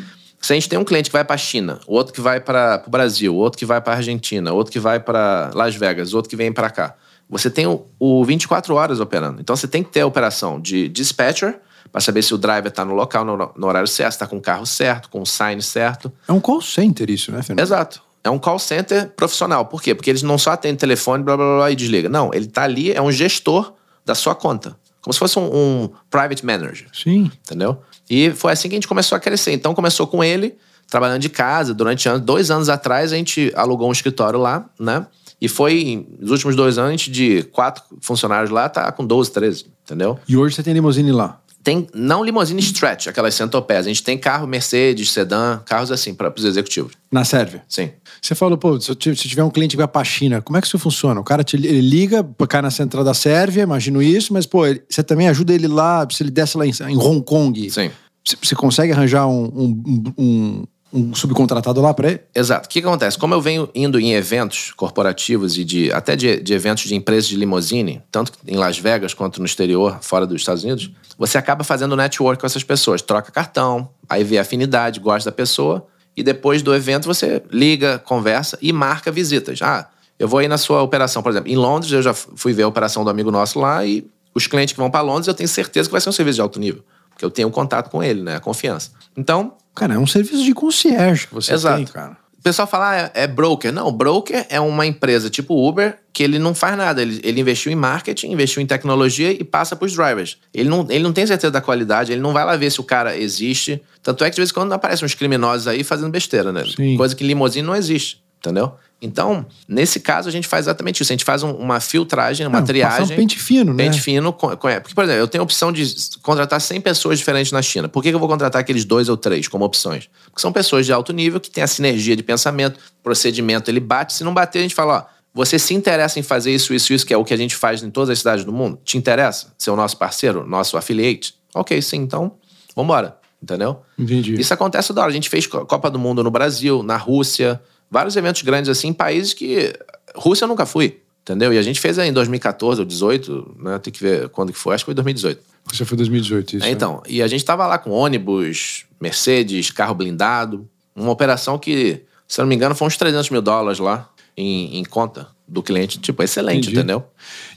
se a gente tem um cliente que vai pra China, o outro que vai para o Brasil, o outro que vai pra Argentina, o outro que vai para Las Vegas, outro que vem pra cá. Você tem o, o 24 horas operando. Então você tem que ter a operação de dispatcher para saber se o driver tá no local, no, no horário certo, se tá com o carro certo, com o sign certo. É um call center isso, né, Fernando? Exato. É um call center profissional. Por quê? Porque eles não só atendem telefone, blá, blá, blá, e desliga. Não, ele tá ali, é um gestor da sua conta. Como se fosse um, um private manager. Sim. Entendeu? E foi assim que a gente começou a crescer. Então começou com ele, trabalhando de casa durante. Dois anos atrás a gente alugou um escritório lá, né? E foi, nos últimos dois anos, a gente de quatro funcionários lá, tá com 12, 13, entendeu? E hoje você tem limusine lá? Tem não limousine stretch, aquelas centopés. A gente tem carro Mercedes, sedã, carros assim para os executivos. Na Sérvia? Sim. Você falou, pô, se, tiver um cliente que vai pra China, como é que isso funciona? O cara te, ele liga, cai na central da Sérvia, imagino isso, mas, pô, ele, você também ajuda ele lá, se ele desce lá em, em Hong Kong. Sim. Você consegue arranjar um, um, um, um subcontratado lá para ele? Exato. O que, que, acontece? Como eu venho indo em eventos corporativos e de até de, de, eventos de empresas de limousine, tanto em Las Vegas quanto no exterior, fora dos Estados Unidos, você acaba fazendo network com essas pessoas. Troca cartão, aí vê afinidade, gosta da pessoa, e depois do evento você liga, conversa e marca visitas. Ah, eu vou ir na sua operação, por exemplo. Em Londres, eu já fui ver a operação do amigo nosso lá e os clientes que vão para Londres, eu tenho certeza que vai ser um serviço de alto nível. Porque eu tenho contato com ele, né? A confiança. Então, Cara, é um serviço de concierge que você Exato. tem, cara. O pessoal fala, ah, é, é broker. Não, broker é uma empresa tipo Uber que ele não faz nada. Ele, ele investiu em marketing, investiu em tecnologia e passa para os drivers. Ele não, ele não tem certeza da qualidade, ele não vai lá ver se o cara existe. Tanto é que de vez em quando aparecem uns criminosos aí fazendo besteira, né? Sim. Coisa que limousine não existe, entendeu? Então, nesse caso, a gente faz exatamente isso. A gente faz um, uma filtragem, uma Não, triagem. passar um pente fino, né? Pente fino. com- com- Porque, por exemplo, eu tenho a opção de contratar 100 pessoas diferentes na China. Por que que eu vou contratar aqueles dois ou três como opções? Porque são pessoas de alto nível que têm a sinergia de pensamento, procedimento, ele bate. Se não bater, a gente fala, ó, você se interessa em fazer isso, isso, isso, que é o que a gente faz em todas as cidades do mundo? Te interessa ser o nosso parceiro, nosso affiliate? Ok, sim, então, vambora. Entendeu? Entendi. Isso acontece toda hora. A gente fez Co- Copa do Mundo no Brasil, na Rússia, vários eventos grandes assim, em países que. Rússia eu nunca fui, entendeu? E a gente fez em 2014 ou 2018, né? Tem que ver quando que foi, acho que foi 2018. Você foi 2018, isso. É, né? então, e a gente tava lá com ônibus, Mercedes, carro blindado, uma operação que, se eu não me engano, foi uns 300 mil dólares lá em, em conta do cliente. Tipo, excelente, Entendi. entendeu?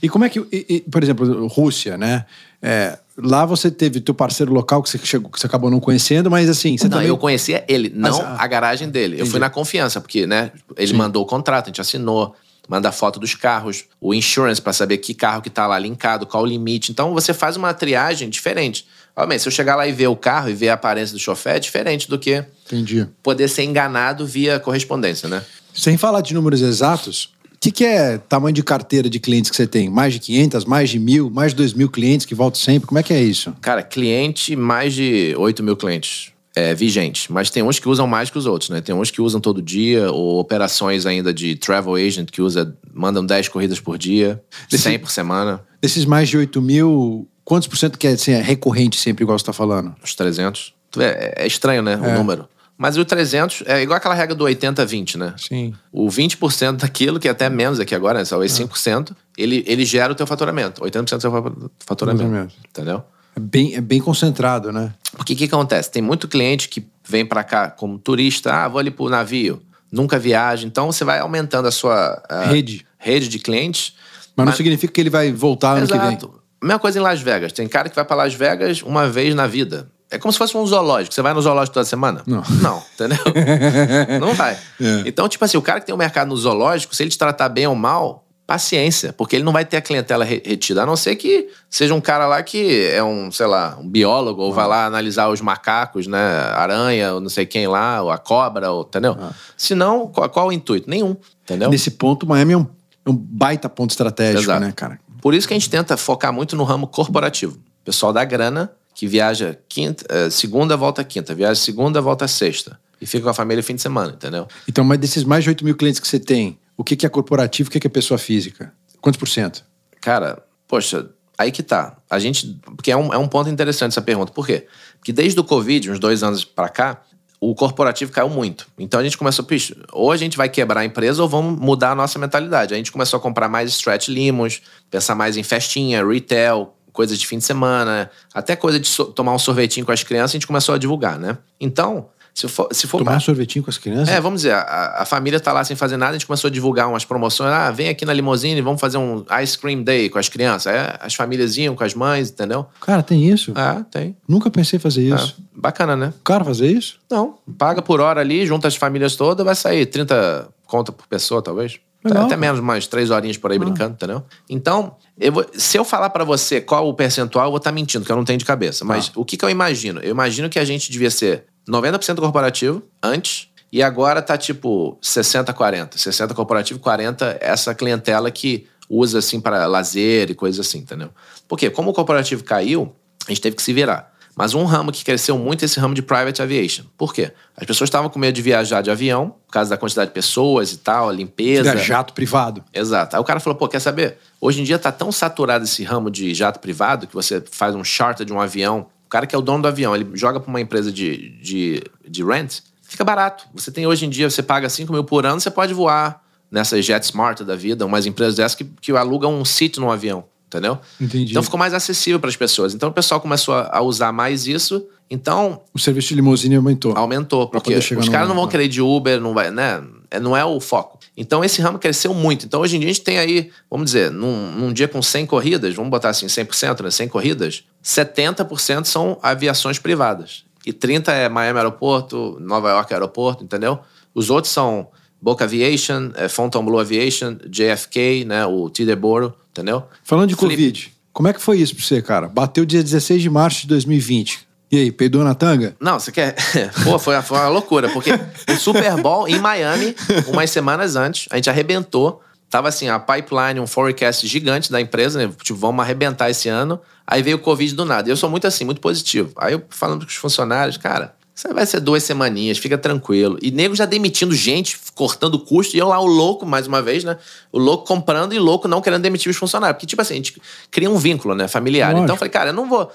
E como é que, e- e, por exemplo, Rússia, né? É, lá você teve teu parceiro local que você, chegou, que você acabou não conhecendo, mas assim, você não, também... eu conhecia ele, não Mas, ah, a garagem dele. Eu entendi. fui na confiança, porque, né, ele mandou o contrato, a gente assinou, manda a foto dos carros, o insurance para saber que carro que tá lá linkado, qual o limite. Então você faz uma triagem diferente. Obviamente, se eu chegar lá e ver o carro e ver a aparência do chofer, é diferente do que Entendi. poder ser enganado via correspondência, né? Sem falar de números exatos, que, que é tamanho de carteira de clientes que você tem? Mais de 500, mais de mil, mais de 2 mil clientes que voltam sempre? Como é que é isso? Cara, cliente, mais de 8 mil clientes é, vigentes. Mas tem uns que usam mais que os outros, né? Tem uns que usam todo dia, ou operações ainda de travel agent que usa, mandam 10 corridas por dia, Desse- 100 por semana, Desses mais de 8 mil, quantos por cento que é, assim, é recorrente sempre, igual você está falando? uns 300. Tu vê, É, é estranho, né? É. O número. Mas o 300 é igual aquela regra do 80-20, né? Sim. O 20% daquilo, que é até menos aqui agora, né? Só é 5%, ele, ele gera o teu faturamento. 80% do seu fa- faturamento. Faturamento. Entendeu? É bem, é bem concentrado, né? Porque o que, acontece? Tem muito cliente que vem pra cá como turista, ah, vou ali pro navio, nunca viaja. Então você vai aumentando a sua ah, Rede. rede de clientes. Mas, não significa que ele vai voltar ano que vem. Exato. Mesma coisa em Las Vegas. Tem cara que vai pra Las Vegas uma vez na vida. É como se fosse um zoológico. Você vai no zoológico toda semana? Não. Não, entendeu? não vai. É. Então, tipo assim, o cara que tem um mercado no zoológico, se ele te tratar bem ou mal, paciência, porque ele não vai ter a clientela re- retida. A não ser que seja um cara lá que é um, sei lá, um biólogo, ou vai lá analisar os macacos, né? Aranha, ou não sei quem lá, ou a cobra, ou, entendeu? Se não, qual, qual o intuito? Nenhum, entendeu? Nesse ponto, Miami é um, é um baita ponto estratégico, Exato. né, cara? Por isso que a gente tenta focar muito no ramo corporativo. Pessoal da grana que viaja quinta, eh, segunda, volta quinta, viaja segunda, volta sexta. E fica com a família fim de semana, entendeu? Então, mas desses mais de 8 mil clientes que você tem, o que, que é corporativo, o que, que é pessoa física? Quantos por cento? Cara, poxa, aí que tá. A gente. Porque é um, é um ponto interessante essa pergunta. Por quê? Porque desde o Covid, uns dois anos pra cá, o corporativo caiu muito. Então a gente começou, pixe, ou a gente vai quebrar a empresa ou vamos mudar a nossa mentalidade. A gente começou a comprar mais stretch limos, pensar mais em festinha, retail, coisas de fim de semana, até coisa de so- tomar um sorvetinho com as crianças, a gente começou a divulgar, né? Então, se for, se for Tomar um sorvetinho com as crianças? é, vamos dizer, a, a família tá lá sem fazer nada, a gente começou a divulgar umas promoções. Ah, vem aqui na limousine, vamos fazer um ice cream day com as crianças. Aí as famílias iam com as mães, entendeu? Cara, tem isso? Ah, tem. Nunca pensei em fazer isso. Ah, bacana, né? O cara fazer isso? Não, paga por hora ali, junta as famílias todas, vai sair 30 conta por pessoa, talvez. Legal. Até menos, mais três horinhas por aí brincando, entendeu? Então, eu vou- se eu falar pra você qual o percentual, eu vou estar mentindo, porque eu não tenho de cabeça. Mas o que, que eu imagino? Eu imagino que a gente devia ser 90% corporativo antes, e agora tá tipo 60-40. 60 corporativo, 40 essa clientela que usa assim para lazer e coisas assim, entendeu? Porque como o corporativo caiu, a gente teve que se virar. Mas um ramo que cresceu muito é esse ramo de private aviation. Por quê? As pessoas estavam com medo de viajar de avião, por causa da quantidade de pessoas e tal, a limpeza. Era jato privado. Exato. Aí o cara falou, pô, quer saber? Hoje em dia tá tão saturado esse ramo de jato privado que você faz um charter de um avião. O cara que é o dono do avião, ele joga para uma empresa de, de, de rent, fica barato. Você tem hoje em dia, você paga 5 mil por ano, você pode voar nessas JetSmart da vida, umas empresas dessas que, que alugam um sítio no avião entendeu? Entendi. Então ficou mais acessível para as pessoas. Então o pessoal começou a usar mais isso. Então. O serviço de limusine aumentou. Aumentou, porque os caras não vão querer de Uber, não vai, né? É, não é o foco. Então esse ramo cresceu muito. Então hoje em dia a gente tem aí, vamos dizer, num, num dia com 100 corridas, vamos botar assim, 100%, né? 100 corridas, 70% são aviações privadas. E 30% é Miami Aeroporto, Nova York Aeroporto, entendeu? Os outros são Boca Aviation, é Fontainebleau Aviation, JFK, né? O Teterboro, entendeu? Falando de Flip. Covid, como é que foi isso pra você, cara? Bateu dia 16 de março de 2020. E aí, peidou na tanga? Não, você quer. Pô, foi, foi uma loucura, porque o Super Bowl em Miami, umas semanas antes, a gente arrebentou. Tava assim, a pipeline, um forecast gigante da empresa, né? Tipo, vamos arrebentar esse ano. Aí veio o Covid do nada. E eu sou muito assim, muito positivo. Aí eu falando com os funcionários, cara, você vai ser duas semaninhas, fica tranquilo. E nego já demitindo gente, cortando custo, e eu lá, o louco, mais uma vez, né? O louco comprando e louco não querendo demitir os funcionários. Porque, tipo assim, a gente cria um vínculo, né? Familiar. Lógico. Então eu falei, cara, eu não vou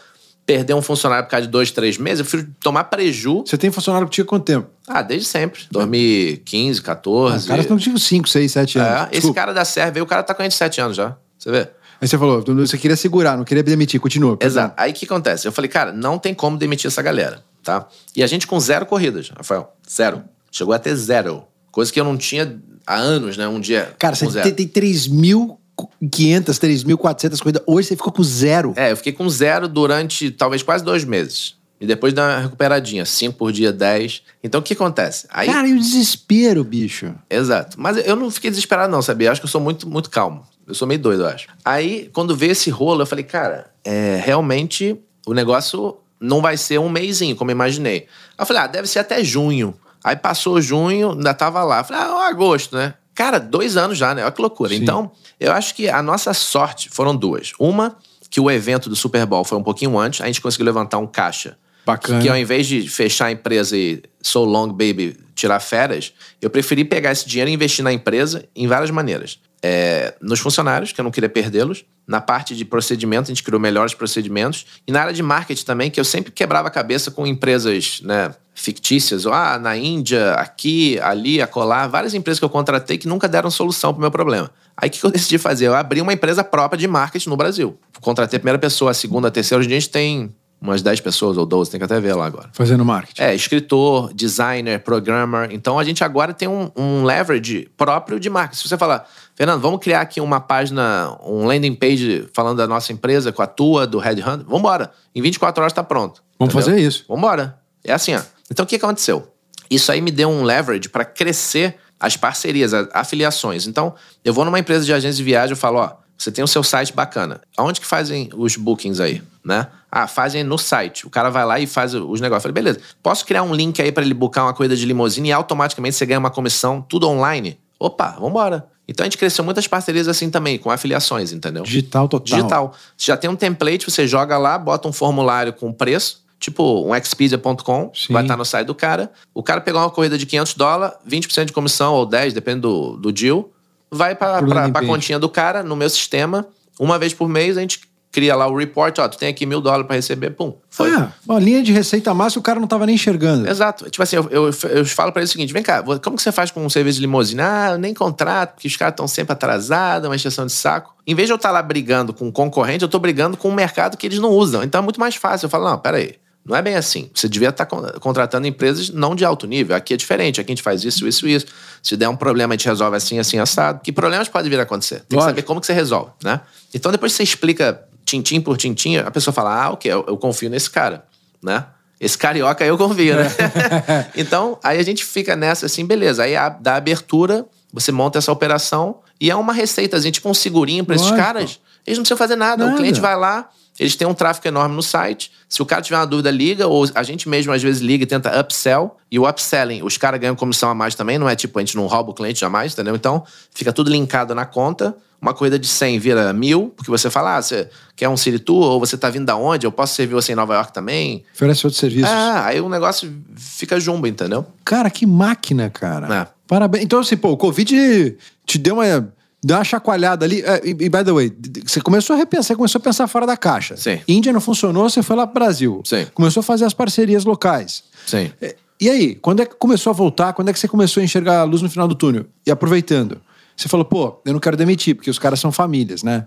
perder um funcionário por causa de dois, três meses, eu prefiro tomar preju. Você tem funcionário que tinha quanto tempo? Ah, desde sempre. 2015, 14. Ah, caras estão tipo 5, 6, 7 anos. É, esse cara da Serve, o cara tá com a gente 7 anos já. Você vê? Aí você falou, você queria segurar, não queria demitir, continua. Exato. Aí o que acontece? Eu falei, cara, não tem como demitir essa galera tá? E a gente com zero corridas, Rafael. Zero. Chegou a ter zero. Coisa que eu não tinha há anos, né? Um dia. Cara, você zero. tem 3.500, 3.400 corridas. Hoje você ficou com zero. É, eu fiquei com zero durante talvez quase dois meses. E depois dá uma recuperadinha, cinco por dia, dez. Então o que acontece? Aí... Cara, e o desespero, bicho? Exato. Mas eu não fiquei desesperado, não, sabia? Eu acho que eu sou muito, muito calmo. Eu sou meio doido, eu acho. Aí, quando veio esse rolo, eu falei, cara, é, realmente o negócio não vai ser um mêsinho, como eu imaginei. Aí eu falei, ah, deve ser até junho. Aí passou junho, ainda tava lá. Eu falei, ah, agosto, né? Cara, dois anos já, né? Olha que loucura. Sim. Então, eu acho que a nossa sorte foram duas. Uma, que o evento do Super Bowl foi um pouquinho antes, a gente conseguiu levantar um caixa. Bacana. Que ao invés de fechar a empresa e so long, baby, tirar férias, eu preferi pegar esse dinheiro e investir na empresa em várias maneiras é, nos funcionários, que eu não queria perdê-los. Na parte de procedimento, a gente criou melhores procedimentos. E na área de marketing também, que eu sempre quebrava a cabeça com empresas né, fictícias. Ah, na Índia, aqui, ali, acolá. Várias empresas que eu contratei que nunca deram solução para o meu problema. Aí o que eu decidi fazer? Eu abri uma empresa própria de marketing no Brasil. Contratei a primeira pessoa, a segunda, a terceira. Hoje a gente tem umas 10 pessoas ou 12, tem que até ver lá agora. Fazendo marketing. É, escritor, designer, programmer. Então a gente agora tem um, um leverage próprio de marketing. Se você falar, Fernando, vamos criar aqui uma página, um landing page falando da nossa empresa, com a tua, do Headhunter, vamos embora. Em 24 horas está pronto. Vamos entendeu? fazer isso. Vamos embora. É assim, ó. Então o que aconteceu? Isso aí me deu um leverage para crescer as parcerias, as afiliações. Então, eu vou numa empresa de agência de viagem e falo, ó, você tem o seu site bacana. Aonde que fazem os bookings aí, né? Ah, fazem no site. O cara vai lá e faz os negócios. Eu falei, beleza. Posso criar um link aí para ele buscar uma corrida de limusine e automaticamente você ganha uma comissão, tudo online? Opa, vambora. Então a gente cresceu muitas parcerias assim também, com afiliações, entendeu? Digital total. Digital. Você já tem um template, você joga lá, bota um formulário com preço, tipo um expedia.com, vai estar no site do cara. O cara pegou uma corrida de 500 dólares, 20% de comissão ou 10, depende do, do deal vai para a continha do cara, no meu sistema. Uma vez por mês a gente cria lá o report, ó, tu tem aqui mil dólares para receber, pum. Foi. É, uma linha de receita massa o cara não tava nem enxergando. Exato. Tipo assim, eu, eu, eu falo para ele o seguinte, vem cá, como que você faz com um serviço de limusine? Ah, eu nem contrato, porque os caras estão sempre atrasados, uma extensão de saco. Em vez de eu estar tá lá brigando com um concorrente, eu tô brigando com um mercado que eles não usam. Então é muito mais fácil. Eu falo, não, peraí. aí não é bem assim. Você devia estar contratando empresas não de alto nível. Aqui é diferente. Aqui a gente faz isso, isso, isso. Se der um problema, a gente resolve assim, assim, assado. Que problemas pode vir a acontecer? Tem Lógico. que saber como que você resolve, né? Então, depois você explica tintim por tintim, a pessoa fala, ah, ok, eu, eu confio nesse cara, né? Esse carioca eu confio, né? então, aí a gente fica nessa assim, beleza. Aí dá abertura, você monta essa operação E é uma receitazinha, tipo um segurinho para esses caras. Eles não precisam fazer nada. Nada. O cliente vai lá, eles têm um tráfego enorme no site. Se o cara tiver uma dúvida, liga, ou a gente mesmo às vezes liga e tenta upsell. E o upselling, os caras ganham comissão a mais também, não é tipo, a gente não rouba o cliente jamais, entendeu? Então, fica tudo linkado na conta. Uma corrida de 100 vira mil, porque você fala, ah, você quer um city tour, ou você tá vindo da onde? Eu posso servir você em Nova York também? Oferece outros serviços. Ah, aí o negócio fica jumbo, entendeu? Cara, que máquina, cara. É. Parabéns. Então, assim, pô, o Covid te deu uma. Deu uma chacoalhada ali. É, E, e, by the way, você começou a repensar, você começou a pensar fora da caixa. Sim. Índia não funcionou, você foi lá pro Brasil. Sim. Começou a fazer as parcerias locais. Sim. É, E aí, quando é que começou a voltar? Quando é que você começou a enxergar a luz no final do túnel? E aproveitando, você falou, pô, eu não quero demitir, porque os caras são famílias, né?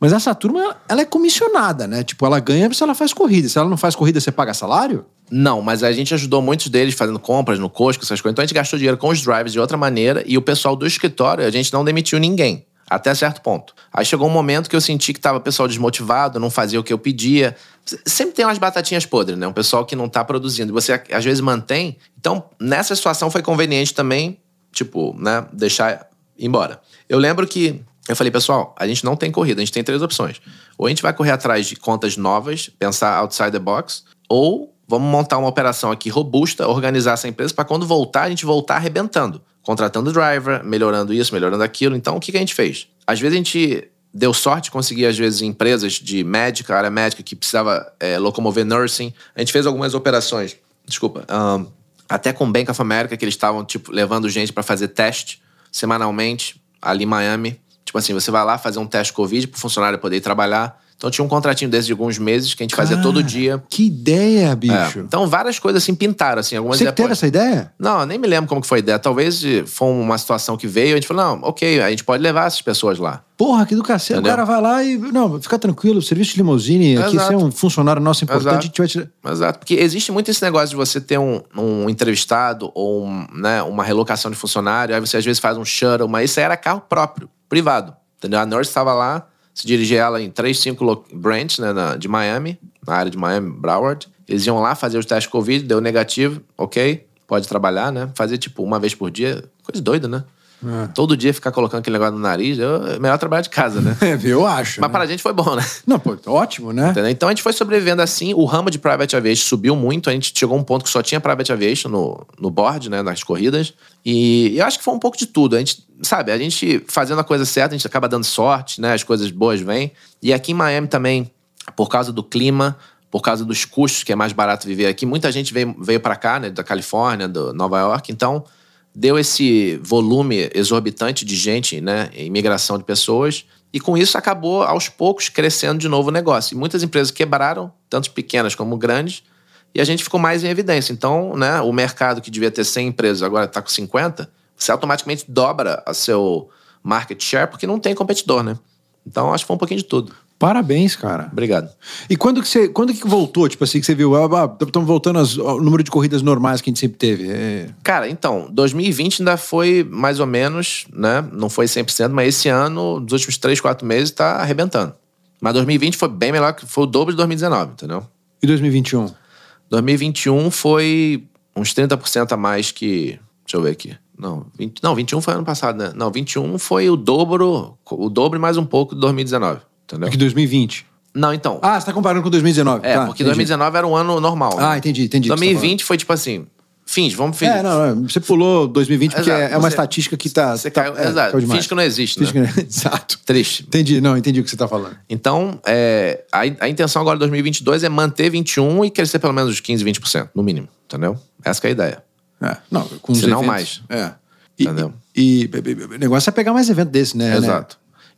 Mas essa turma, ela é comissionada, né? Tipo, ela ganha se ela faz corrida. Se ela não faz corrida, você paga salário? Não, mas a gente ajudou muitos deles fazendo compras no Costco, essas coisas. Então a gente gastou dinheiro com os drivers de outra maneira e o pessoal do escritório, a gente não demitiu ninguém. Até certo ponto. Aí chegou um momento que eu senti que tava pessoal desmotivado, não fazia o que eu pedia. Sempre tem umas batatinhas podres, né? Um pessoal que não tá produzindo. E você, às vezes, mantém. Então, nessa situação foi conveniente também, tipo, né? Deixar embora. Eu lembro que eu falei, pessoal, a gente não tem corrida, a gente tem três opções. Ou a gente vai correr atrás de contas novas, pensar outside the box, ou vamos montar uma operação aqui robusta, organizar essa empresa para quando voltar, a gente voltar arrebentando. Contratando driver, melhorando isso, melhorando aquilo. Então, o que, que a gente fez? Às vezes a gente deu sorte conseguir, às vezes, empresas de médica, área médica, que precisava é, locomover nursing. A gente fez algumas operações, desculpa, ahn, até com Bank of America, que eles estavam, tipo, levando gente para fazer teste semanalmente, ali em Miami. Tipo assim, você vai lá fazer um teste Covid pro funcionário poder ir trabalhar. Então tinha um contratinho desse de alguns meses que a gente fazia todo Cara, dia. Que ideia, É, bicho. Então várias coisas assim pintaram, assim, algumas Você teve essa ideia? Não, nem me lembro como que foi a ideia. Talvez foi uma situação que veio, a gente falou, não, ok, a gente pode levar essas pessoas lá. Porra, que do cacete. O cara vai lá e. Não, fica tranquilo, serviço de limusine, aqui você é um funcionário nosso importante, Exato. a gente vai te. Exato, porque existe muito esse negócio de você ter um, um entrevistado ou um, né, uma relocação de funcionário, aí você às vezes faz um shuttle, mas isso aí era carro próprio, privado. Entendeu? A nurse estava lá, se dirigia ela em três, cinco lo- branches né, na- de Miami, na área de Miami, Broward. Eles iam lá fazer os testes Covid, deu negativo, ok, pode trabalhar, né? Fazer tipo uma vez por dia, coisa doida, né? É. Todo dia ficar colocando aquele negócio no nariz, eu- é melhor trabalhar de casa, né? É, eu acho. Mas né? para a gente foi bom, né? Não, pô, ótimo, né? Entendeu? Então a gente foi sobrevivendo assim. O ramo de private aviation subiu muito. A gente chegou a um ponto que só tinha private aviation no, no board, né, nas corridas. E eu acho que foi um pouco de tudo. A gente, sabe, a gente fazendo a coisa certa, a gente acaba dando sorte, né? As coisas boas vêm. E aqui em Miami também, por causa do clima, por causa dos custos, que é mais barato viver aqui, muita gente veio, veio para cá, né, da Califórnia, do Nova York. Então deu esse volume exorbitante de gente, né, imigração de pessoas, e com isso acabou aos poucos crescendo de novo o negócio. E muitas empresas quebraram, tanto pequenas como grandes, e a gente ficou mais em evidência. Então, né, o mercado que devia ter 100 empresas agora está com 50, você automaticamente dobra a seu market share porque não tem competidor, né? Então, acho que foi um pouquinho de tudo. Parabéns, cara. Obrigado. E quando que você. Quando que voltou, tipo assim, que você viu? Estamos voltando aos- ao número de corridas normais que a gente sempre teve. É... Cara, então, 2020 ainda foi mais ou menos, né? Não foi 100%, mas esse ano, nos últimos 3, 4 meses, tá arrebentando. Mas 2020 foi bem melhor, que foi o dobro de 2019, entendeu? E 2021? 2021 foi uns 30% a mais que. Deixa eu ver aqui. Não, 20, não, 21 foi ano passado, né? Não, 21 foi o dobro, o dobro mais um pouco de 2019, entendeu? Aqui 2020. Não, então. Ah, você tá comparando com 2019. é, tá, porque entendi. 2019 era um ano normal. né? Ah, entendi, entendi. o que você tá 2020 foi tipo assim, fins, vamos fins. É, não, não, você pulou 2020 porque Exato, é uma você- estatística que tá. Você tá, caiu, é, exato. caiu. Finge que não existe, né? que não- Exato. Triste. Entendi, não, entendi o que você tá falando. Então, é, a, a intenção agora de 2022 é manter 21 e crescer pelo menos uns 15, 20%, no mínimo, entendeu? Essa que é a ideia. É, não, com Se não mais. É. E, Entendeu? E, e- e- o negócio é pegar mais evento desse, né? né?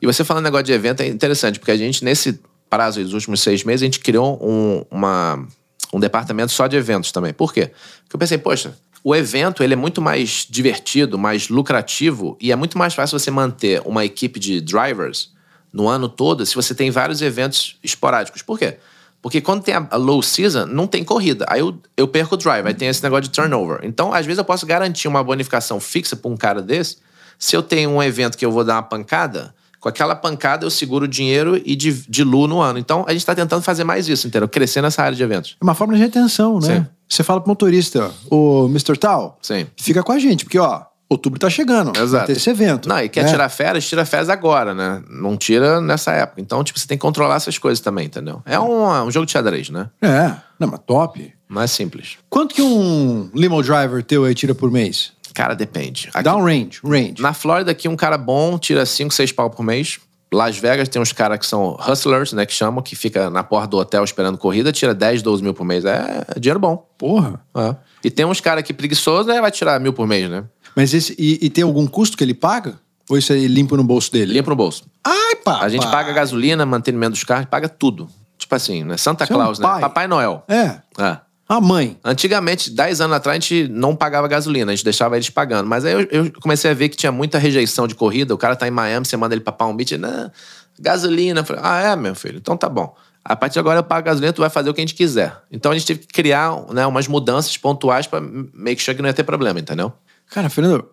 E você falando negócio de evento é interessante, porque a gente, nesse prazo dos últimos seis meses, a gente criou um, uma, um departamento só de eventos também. Por quê? Porque eu pensei, poxa, o evento ele é muito mais divertido, mais lucrativo, e é muito mais fácil você manter uma equipe de drivers no ano todo se você tem vários eventos esporádicos. Por quê? Porque quando tem a, a low season, não tem corrida. Aí eu, eu perco o drive, aí tem esse negócio de turnover. Então, às vezes, eu posso garantir uma bonificação fixa para um cara desse. Se eu tenho um evento que eu vou dar uma pancada, com aquela pancada eu seguro dinheiro e di- diluo no ano. Então, a gente está tentando fazer mais isso, entendeu? Crescer nessa área de eventos. É uma forma de retenção, né? Sim. Você fala pro motorista, o Mr. Tal, Sim. fica com a gente, porque, ó, outubro tá chegando. Vai Exato. ter esse evento. Não, e quer né? tirar férias, tira férias agora, né? Não tira nessa época. Então, tipo, você tem que controlar essas coisas também, entendeu? É um, um jogo de xadrez, né? É, não, mas top. Não é simples. Quanto que um limo driver teu aí tira por mês? Cara, depende. Aqui- Dá um range, range. Na Flórida, aqui, um cara bom tira 5, 6 pau por mês. Las Vegas tem uns caras que são hustlers, né? Que chamam, que fica na porta do hotel esperando corrida, tira 10, 12 mil por mês. É, é dinheiro bom. Porra. É. E tem uns caras que preguiçosos, né? Vai tirar mil por mês, né? Mas esse, e, e tem algum custo que ele paga? Ou isso aí limpa no bolso dele? Limpa no bolso. Ai, pá. A gente paga gasolina, mantenimento dos carros, paga tudo. Tipo assim, né? Santa Você é um Claus, né? pai. Papai Noel. É. É. A mãe. Antigamente, 10 anos atrás, a gente não pagava gasolina, a gente deixava eles pagando. Mas aí eu, eu comecei a ver que tinha muita rejeição de corrida. O cara tá em Miami, você manda ele pra Palm Beach, não, gasolina. Eu falei, ah, é, meu filho? Então tá bom. A partir de agora eu pago gasolina, tu vai fazer o que a gente quiser. Então a gente teve que criar né, umas mudanças pontuais pra make sure que não ia ter problema, entendeu? Cara, Fernando,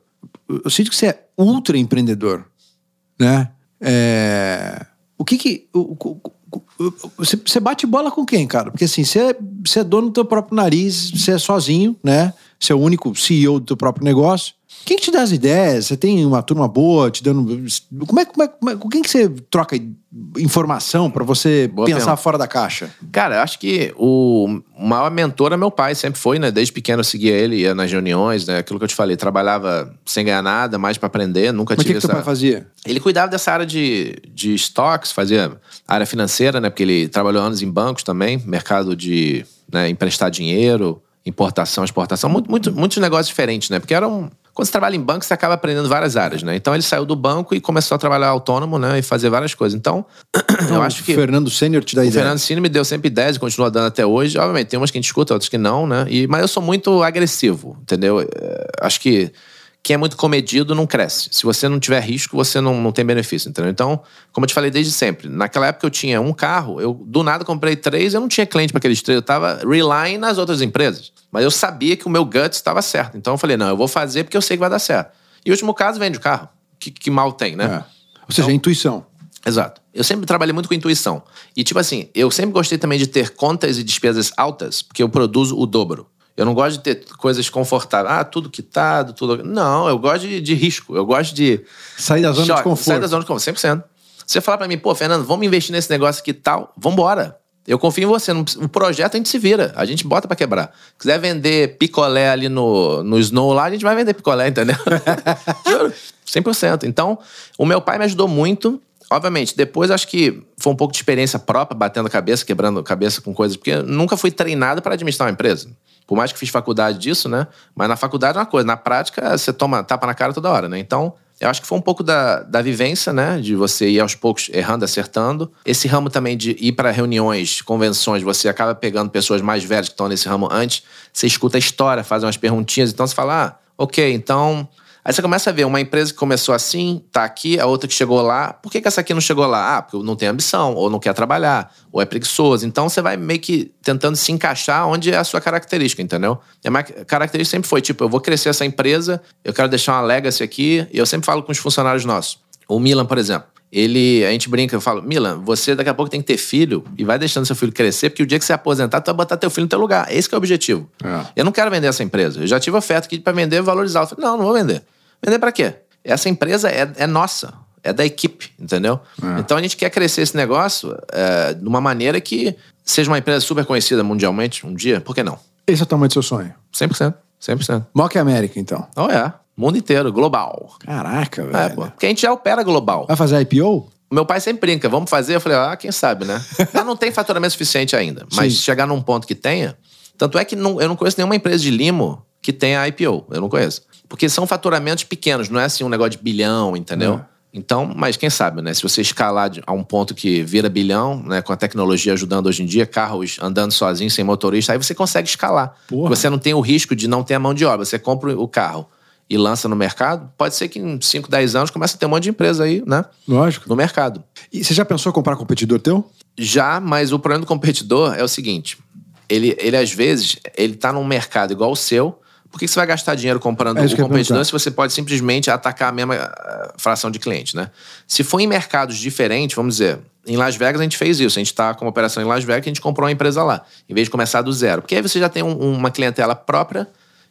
eu sinto que você é ultra empreendedor, né? É... O que que... o- o- Você, bate bola com quem, cara? Porque assim, é, você é dono do teu próprio nariz, você é sozinho, né? Você é o único CEO do teu próprio negócio. Quem que te dá as ideias? Você tem uma turma boa te dando... Como é, como é, como é- com quem que você troca informação pra você Boa pensar pergunta. fora da caixa? Cara, eu acho que o maior mentor é meu pai, sempre foi, né? Desde pequeno eu seguia ele, ia nas reuniões, né? Aquilo que eu te falei, trabalhava sem ganhar nada, mais pra aprender, nunca Mas o que, tive que teu essa... pai fazia? Ele cuidava dessa área de, de estoques, fazia área financeira, né? Porque ele trabalhou anos em bancos também, mercado de né, emprestar dinheiro, importação, exportação, muito, muito, muitos negócios diferentes, né? Porque era um. Quando você trabalha em banco, você acaba aprendendo várias áreas, né? Então ele saiu do banco e começou a trabalhar autônomo, né? E fazer várias coisas. Então, eu acho que. O Fernando Sênior te dá O ideia. Fernando Cine me deu sempre ideias e continua dando até hoje. Obviamente, tem umas que a gente escuta, outras que não, né? E, mas eu sou muito agressivo, entendeu? É, acho que quem é muito comedido não cresce. Se você não tiver risco, você não, não tem benefício, entendeu? Então, como eu te falei desde sempre, naquela época eu tinha um carro, eu do nada comprei três, eu não tinha cliente para aqueles três, eu tava relying nas outras empresas. Mas eu sabia que o meu gut estava certo. Então eu falei, não, eu vou fazer porque eu sei que vai dar certo. E o último caso, vende o carro. Que, que mal tem, né? É. Ou seja, intuição. Exato. Eu sempre trabalhei muito com intuição. E, tipo assim, eu sempre gostei também de ter contas e despesas altas, porque eu produzo o dobro. Eu não gosto de ter coisas confortáveis. Ah, tudo quitado, tudo. Não, eu gosto de, de risco. Eu gosto de. Sair da zona de choque, conforto. Sair da zona de conforto, 100%. Você falar pra mim, pô, Fernando, vamos investir nesse negócio aqui e tal, vambora. Eu confio em você. O projeto a gente se vira. A gente bota pra quebrar. Quiser vender picolé ali no, no Snow lá, a gente vai vender picolé, entendeu? Juro. 100%. Então, o meu pai me ajudou muito. Obviamente, depois acho que foi um pouco de experiência própria, batendo a cabeça, quebrando a cabeça com coisas, porque eu nunca fui treinado para administrar uma empresa. Por mais que fiz faculdade disso, né? Mas na faculdade é uma coisa, na prática você toma tapa na cara toda hora, né? Então, eu acho que foi um pouco da, da vivência, né? De você ir aos poucos errando, acertando. Esse ramo também de ir para reuniões, convenções, você acaba pegando pessoas mais velhas que estão nesse ramo antes. Você escuta a história, faz umas perguntinhas, então você fala, ah, ok, então. Aí você começa a ver uma empresa que começou assim, tá aqui, a outra que chegou lá. Por que, que essa aqui não chegou lá? Ah, porque não tem ambição, ou não quer trabalhar, ou é preguiçoso. Então você vai meio que tentando se encaixar onde é a sua característica, entendeu? E a minha característica sempre foi, tipo, eu vou crescer essa empresa, eu quero deixar uma legacy aqui, e eu sempre falo com os funcionários nossos. O Milan, por exemplo. Ele, a gente brinca, eu falo, Milan, você daqui a pouco tem que ter filho e vai deixando seu filho crescer, porque o dia que você aposentar, tu vai botar teu filho no teu lugar. Esse que é o objetivo. É. Eu não quero vender essa empresa. Eu já tive oferta aqui para vender e valorizar. Eu falei, não, não vou vender. Vender para quê? Essa empresa é, é nossa, é da equipe, entendeu? Então a gente quer crescer esse negócio é, de uma maneira que seja uma empresa super conhecida mundialmente um dia, por que não? Esse é o tamanho do seu sonho. 100%. 100%. Maior que a América, então. Oh, é. Mundo inteiro, global. Caraca, velho. É, pô. Porque a gente já opera global. Vai fazer IPO? O meu pai sempre brinca, vamos fazer? Eu falei, ah, quem sabe, né? Mas não tem faturamento suficiente ainda. Mas Sim. chegar num ponto que tenha. Tanto é que não- eu não conheço nenhuma empresa de limo que tenha IPO. Eu não conheço. Porque são faturamentos pequenos, não é assim um negócio de bilhão, entendeu? É. Então, mas quem sabe, né? Se você escalar a um ponto que vira bilhão, né? Com a tecnologia ajudando hoje em dia, carros andando sozinhos, sem motorista, aí você consegue escalar. Porra. Você não tem o risco de não ter a mão de obra. Você compra o carro e lança no mercado, pode ser que em 5, 10 anos comece a ter um monte de empresa aí, né? Lógico. No mercado. E você já pensou em comprar competidor teu? Já, mas o problema do competidor é o seguinte: ele, ele às vezes, ele tá num mercado igual o seu. Por que que você vai gastar dinheiro comprando É o competidor se você pode simplesmente atacar a mesma ah, fração de cliente, né? Se for em mercados diferentes, vamos dizer, em Las Vegas a gente fez isso. A gente tá com uma operação em Las Vegas, a gente comprou uma empresa lá, em vez de começar do zero. Porque aí você já tem um- uma clientela própria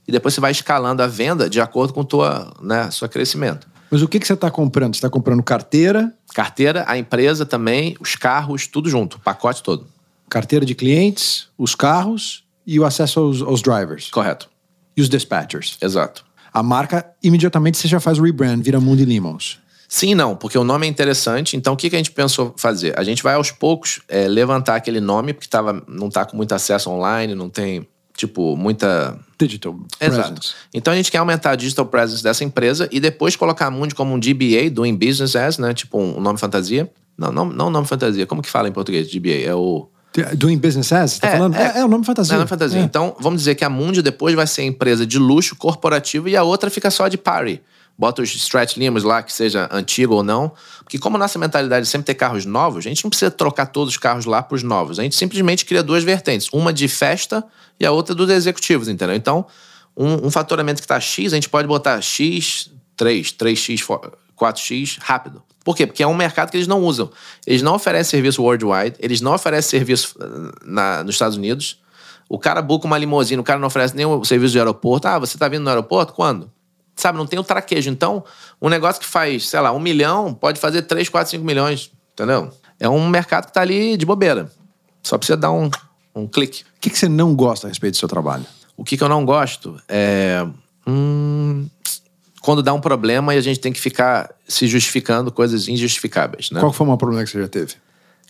e depois você vai escalando a venda de acordo com o tua, né, seu crescimento. Mas o que, que você está comprando? Você está comprando carteira? Carteira, a empresa também, os carros, tudo junto, o pacote todo. Carteira de clientes, os carros e o acesso aos, aos drivers. Correto. E os dispatchers. Exato. A marca, imediatamente você já faz o rebrand, vira Mundi Limons. Sim e não, porque o nome é interessante. Então, o que, que a gente pensou fazer? A gente vai aos poucos é, levantar aquele nome, porque tava, não está com muito acesso online, não tem, tipo, muita. Digital Exato. presence. Então a gente quer aumentar a digital presence dessa empresa e depois colocar a Mundi como um DBA, Doing Business As, né? Tipo um nome fantasia. Não, não, não nome fantasia. Como que fala em português? DBA? É o. Doing business as, tá É, falando? é. É, é o nome fantasia. É nome fantasia. É. Então vamos dizer que a Mundi depois vai ser empresa de luxo corporativo e a outra fica só de party. Bota os stretch limos lá, que seja antigo ou não. Porque como nossa mentalidade é sempre ter carros novos, a gente não precisa trocar todos os carros lá para os novos. A gente simplesmente cria duas vertentes. Uma de festa e a outra dos executivos, entendeu? Então, um, um faturamento que está X, a gente pode botar X, 3, 3X, fo- 4X rápido. Por quê? Porque é um mercado que eles não usam. Eles não oferecem serviço worldwide, eles não oferecem serviço eh, na, nos Estados Unidos. O cara buca uma limusine, o cara não oferece nenhum serviço de aeroporto. Ah, você tá vindo no aeroporto? Quando? Sabe, não tem o traquejo. Então, um negócio que faz, sei lá, um milhão, pode fazer 3, 4, 5 milhões. Entendeu? É um mercado que tá ali de bobeira. Só precisa dar um, um clique. O que, que você não gosta a respeito do seu trabalho? O que, que eu não gosto é. hum, quando dá um problema e a gente tem que ficar se justificando coisas injustificáveis, né? Qual foi o maior problema que você já teve?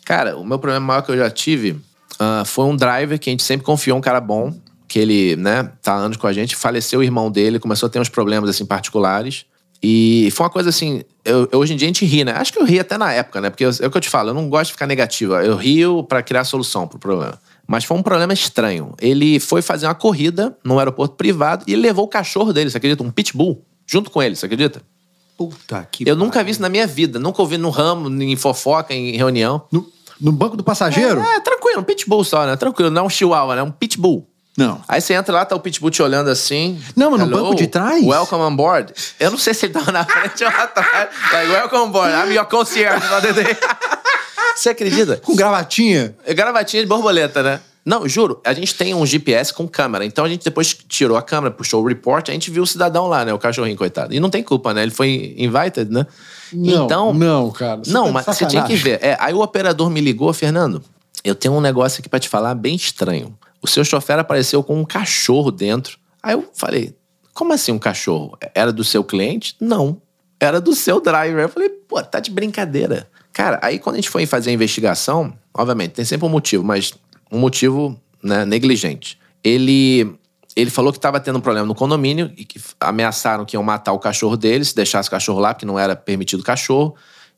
Cara, o meu problema maior que eu já tive ah, foi um driver que a gente sempre confiou, um cara bom, que ele, né, tá há anos com a gente, faleceu o irmão dele, começou a ter uns problemas, assim, particulares. E foi uma coisa assim, eu- hoje em dia a gente ri, né? Acho que eu ri até na época, né? Porque eu- é o que eu te falo, eu não gosto de ficar negativo. Eu rio pra criar solução pro problema. Mas foi um problema estranho. Ele foi fazer uma corrida num aeroporto privado e levou o cachorro dele, você acredita? Um pitbull, junto com ele, você acredita? Puta que Eu nunca vi isso na minha vida. Nunca ouvi no ramo, em fofoca, em reunião. No, no banco do passageiro? É, tranquilo, um pitbull só, né? Tranquilo, não é um chihuahua, né? Um pitbull. Não. Aí você entra lá, tá o pitbull te olhando assim. Não, mas no Hello, banco de trás? Welcome on board. Eu não sei se ele tava na frente ou atrás. Like, welcome on board, I'm your concierge. você acredita? Com gravatinha? É gravatinha de borboleta, né? Não, juro, a gente tem um GPS com câmera. Então a gente depois tirou a câmera, puxou o report, a gente viu o cidadão lá, né? O cachorrinho, coitado. E não tem culpa, né? Ele foi invited, né? Não, então, não, cara. Você não, tá mas você tinha que sacanagem. ver. É, aí o operador me ligou, Fernando, eu tenho um negócio aqui pra te falar bem estranho. O seu chofer apareceu com um cachorro dentro. Aí eu falei, como assim um cachorro? Era do seu cliente? Não. Era do seu driver. Eu falei, pô, tá de brincadeira. Cara, aí quando a gente foi fazer a investigação, obviamente, tem sempre um motivo, mas um motivo né, negligente. Ele, ele falou que estava tendo um problema no condomínio e que ameaçaram que iam matar o cachorro dele se deixasse o cachorro lá, porque não era permitido cachorro.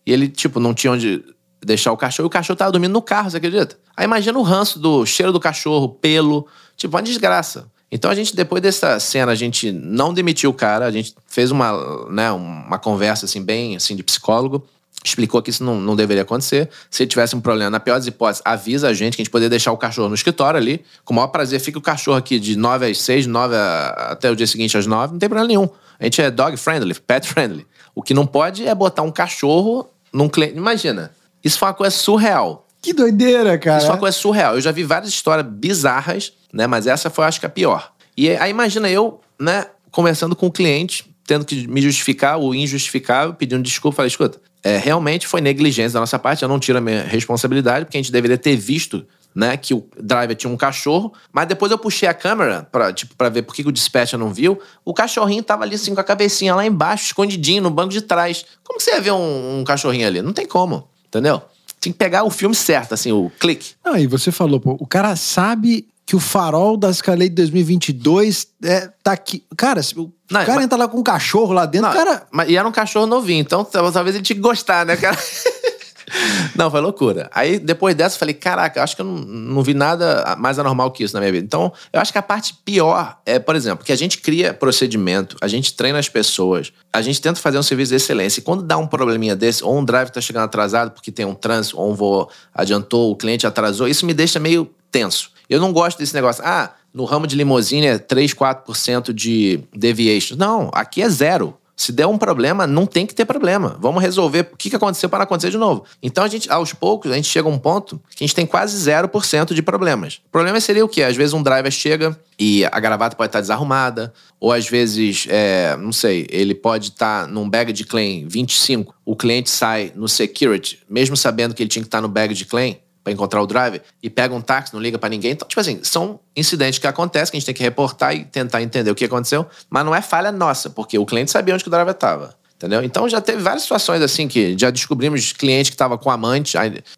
E ele, tipo, não tinha onde deixar o cachorro e o cachorro tava dormindo no carro, você acredita? Aí imagina o ranço do cheiro do cachorro, pelo, tipo, uma desgraça. Então a gente, depois dessa cena, a gente não demitiu o cara, a gente fez uma, né, uma conversa assim, bem assim, de psicólogo, explicou que isso não, não deveria acontecer. Se ele tivesse um problema, na pior das hipóteses, avisa a gente que a gente poderia deixar o cachorro no escritório ali. Com o maior prazer, fica o cachorro aqui de 9 às 6, 9 a- até o dia seguinte às 9, não tem problema nenhum. A gente é dog friendly, pet friendly. O que não pode é botar um cachorro num cliente. Imagina, isso foi uma coisa surreal. Que doideira, cara. Isso é uma coisa surreal. Eu já vi várias histórias bizarras, né? Mas essa foi, acho que, a pior. E aí, imagina eu, né, conversando com o cliente, tendo que me justificar o injustificável, pedindo desculpa. Falei, escuta, é, realmente foi negligência da nossa parte, eu não tiro a minha responsabilidade, porque a gente deveria ter visto, né, que o driver tinha um cachorro, mas depois eu puxei a câmera pra, tipo, pra ver por que que o dispatcher não viu. O cachorrinho tava ali, assim, com a cabecinha lá embaixo, escondidinho, no banco de trás. Como que você ia ver um, um cachorrinho ali? Não tem como, entendeu? Tem que pegar o filme certo, assim, o clique. Não, e você falou, pô, o cara sabe que o farol da Escalei de 2022 é, tá aqui. Cara, se o Não, cara mas- entra lá com um cachorro lá dentro, Não, cara. mas, e era um cachorro novinho, então tal- talvez ele tinha que gostar, né, cara? não, foi loucura. Aí depois dessa eu falei, caraca, acho que eu não, não vi nada mais anormal que isso na minha vida. Então, eu acho que a parte pior é, por exemplo, que a gente cria procedimento, a gente treina as pessoas, a gente tenta fazer um serviço de excelência. E quando dá um probleminha desse, ou um drive tá chegando atrasado porque tem um trânsito, ou um voo adiantou, o cliente atrasou, isso me deixa meio tenso. Eu não gosto desse negócio. Ah, no ramo de limousine é 3, 4% de deviation. Não, aqui é zero. Se der um problema, não tem que ter problema. Vamos resolver o que aconteceu para não acontecer de novo. Então, a gente, aos poucos, a gente chega a um ponto que a gente tem quase 0% de problemas. O problema seria o quê? Às vezes um driver chega e a gravata pode estar desarrumada, ou às vezes, é, não sei, ele pode estar num bag de claim 25, o cliente sai no security, mesmo sabendo que ele tinha que estar no bag de claim, para encontrar o driver e pega um táxi, não liga para ninguém. Então, tipo assim, são incidentes que acontecem que a gente tem que reportar e tentar entender o que aconteceu, mas não é falha nossa, porque o cliente sabia onde que o driver estava. Entendeu? Então já teve várias situações assim que já descobrimos cliente que estava com amante,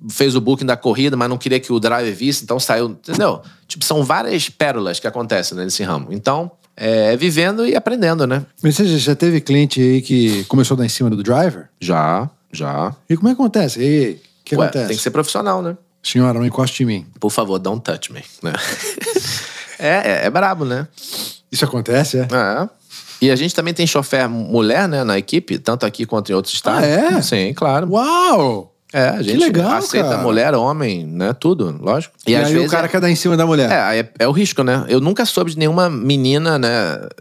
fez o booking da corrida, mas não queria que o driver visse, então saiu. Entendeu? Tipo, são várias pérolas que acontecem né, nesse ramo. Então, é vivendo e aprendendo, né? Mas você já teve cliente aí que começou a dar em cima do driver? Já, já. E como é que acontece? E o que Ué, acontece? tem que ser profissional, né? Senhora, não encoste em mim. Por favor, don't touch me. né? é, é, é brabo, né? Isso acontece, é? É. E a gente também tem chofer mulher, né, na equipe, tanto aqui quanto em outros estados. Ah, é? Sim, claro. Uau! É, a gente legal, aceita cara. mulher, homem, né, tudo, lógico. E, às aí vezes o cara é- quer dar em cima da mulher. É, é, é o risco, né? Eu nunca soube de nenhuma menina, né,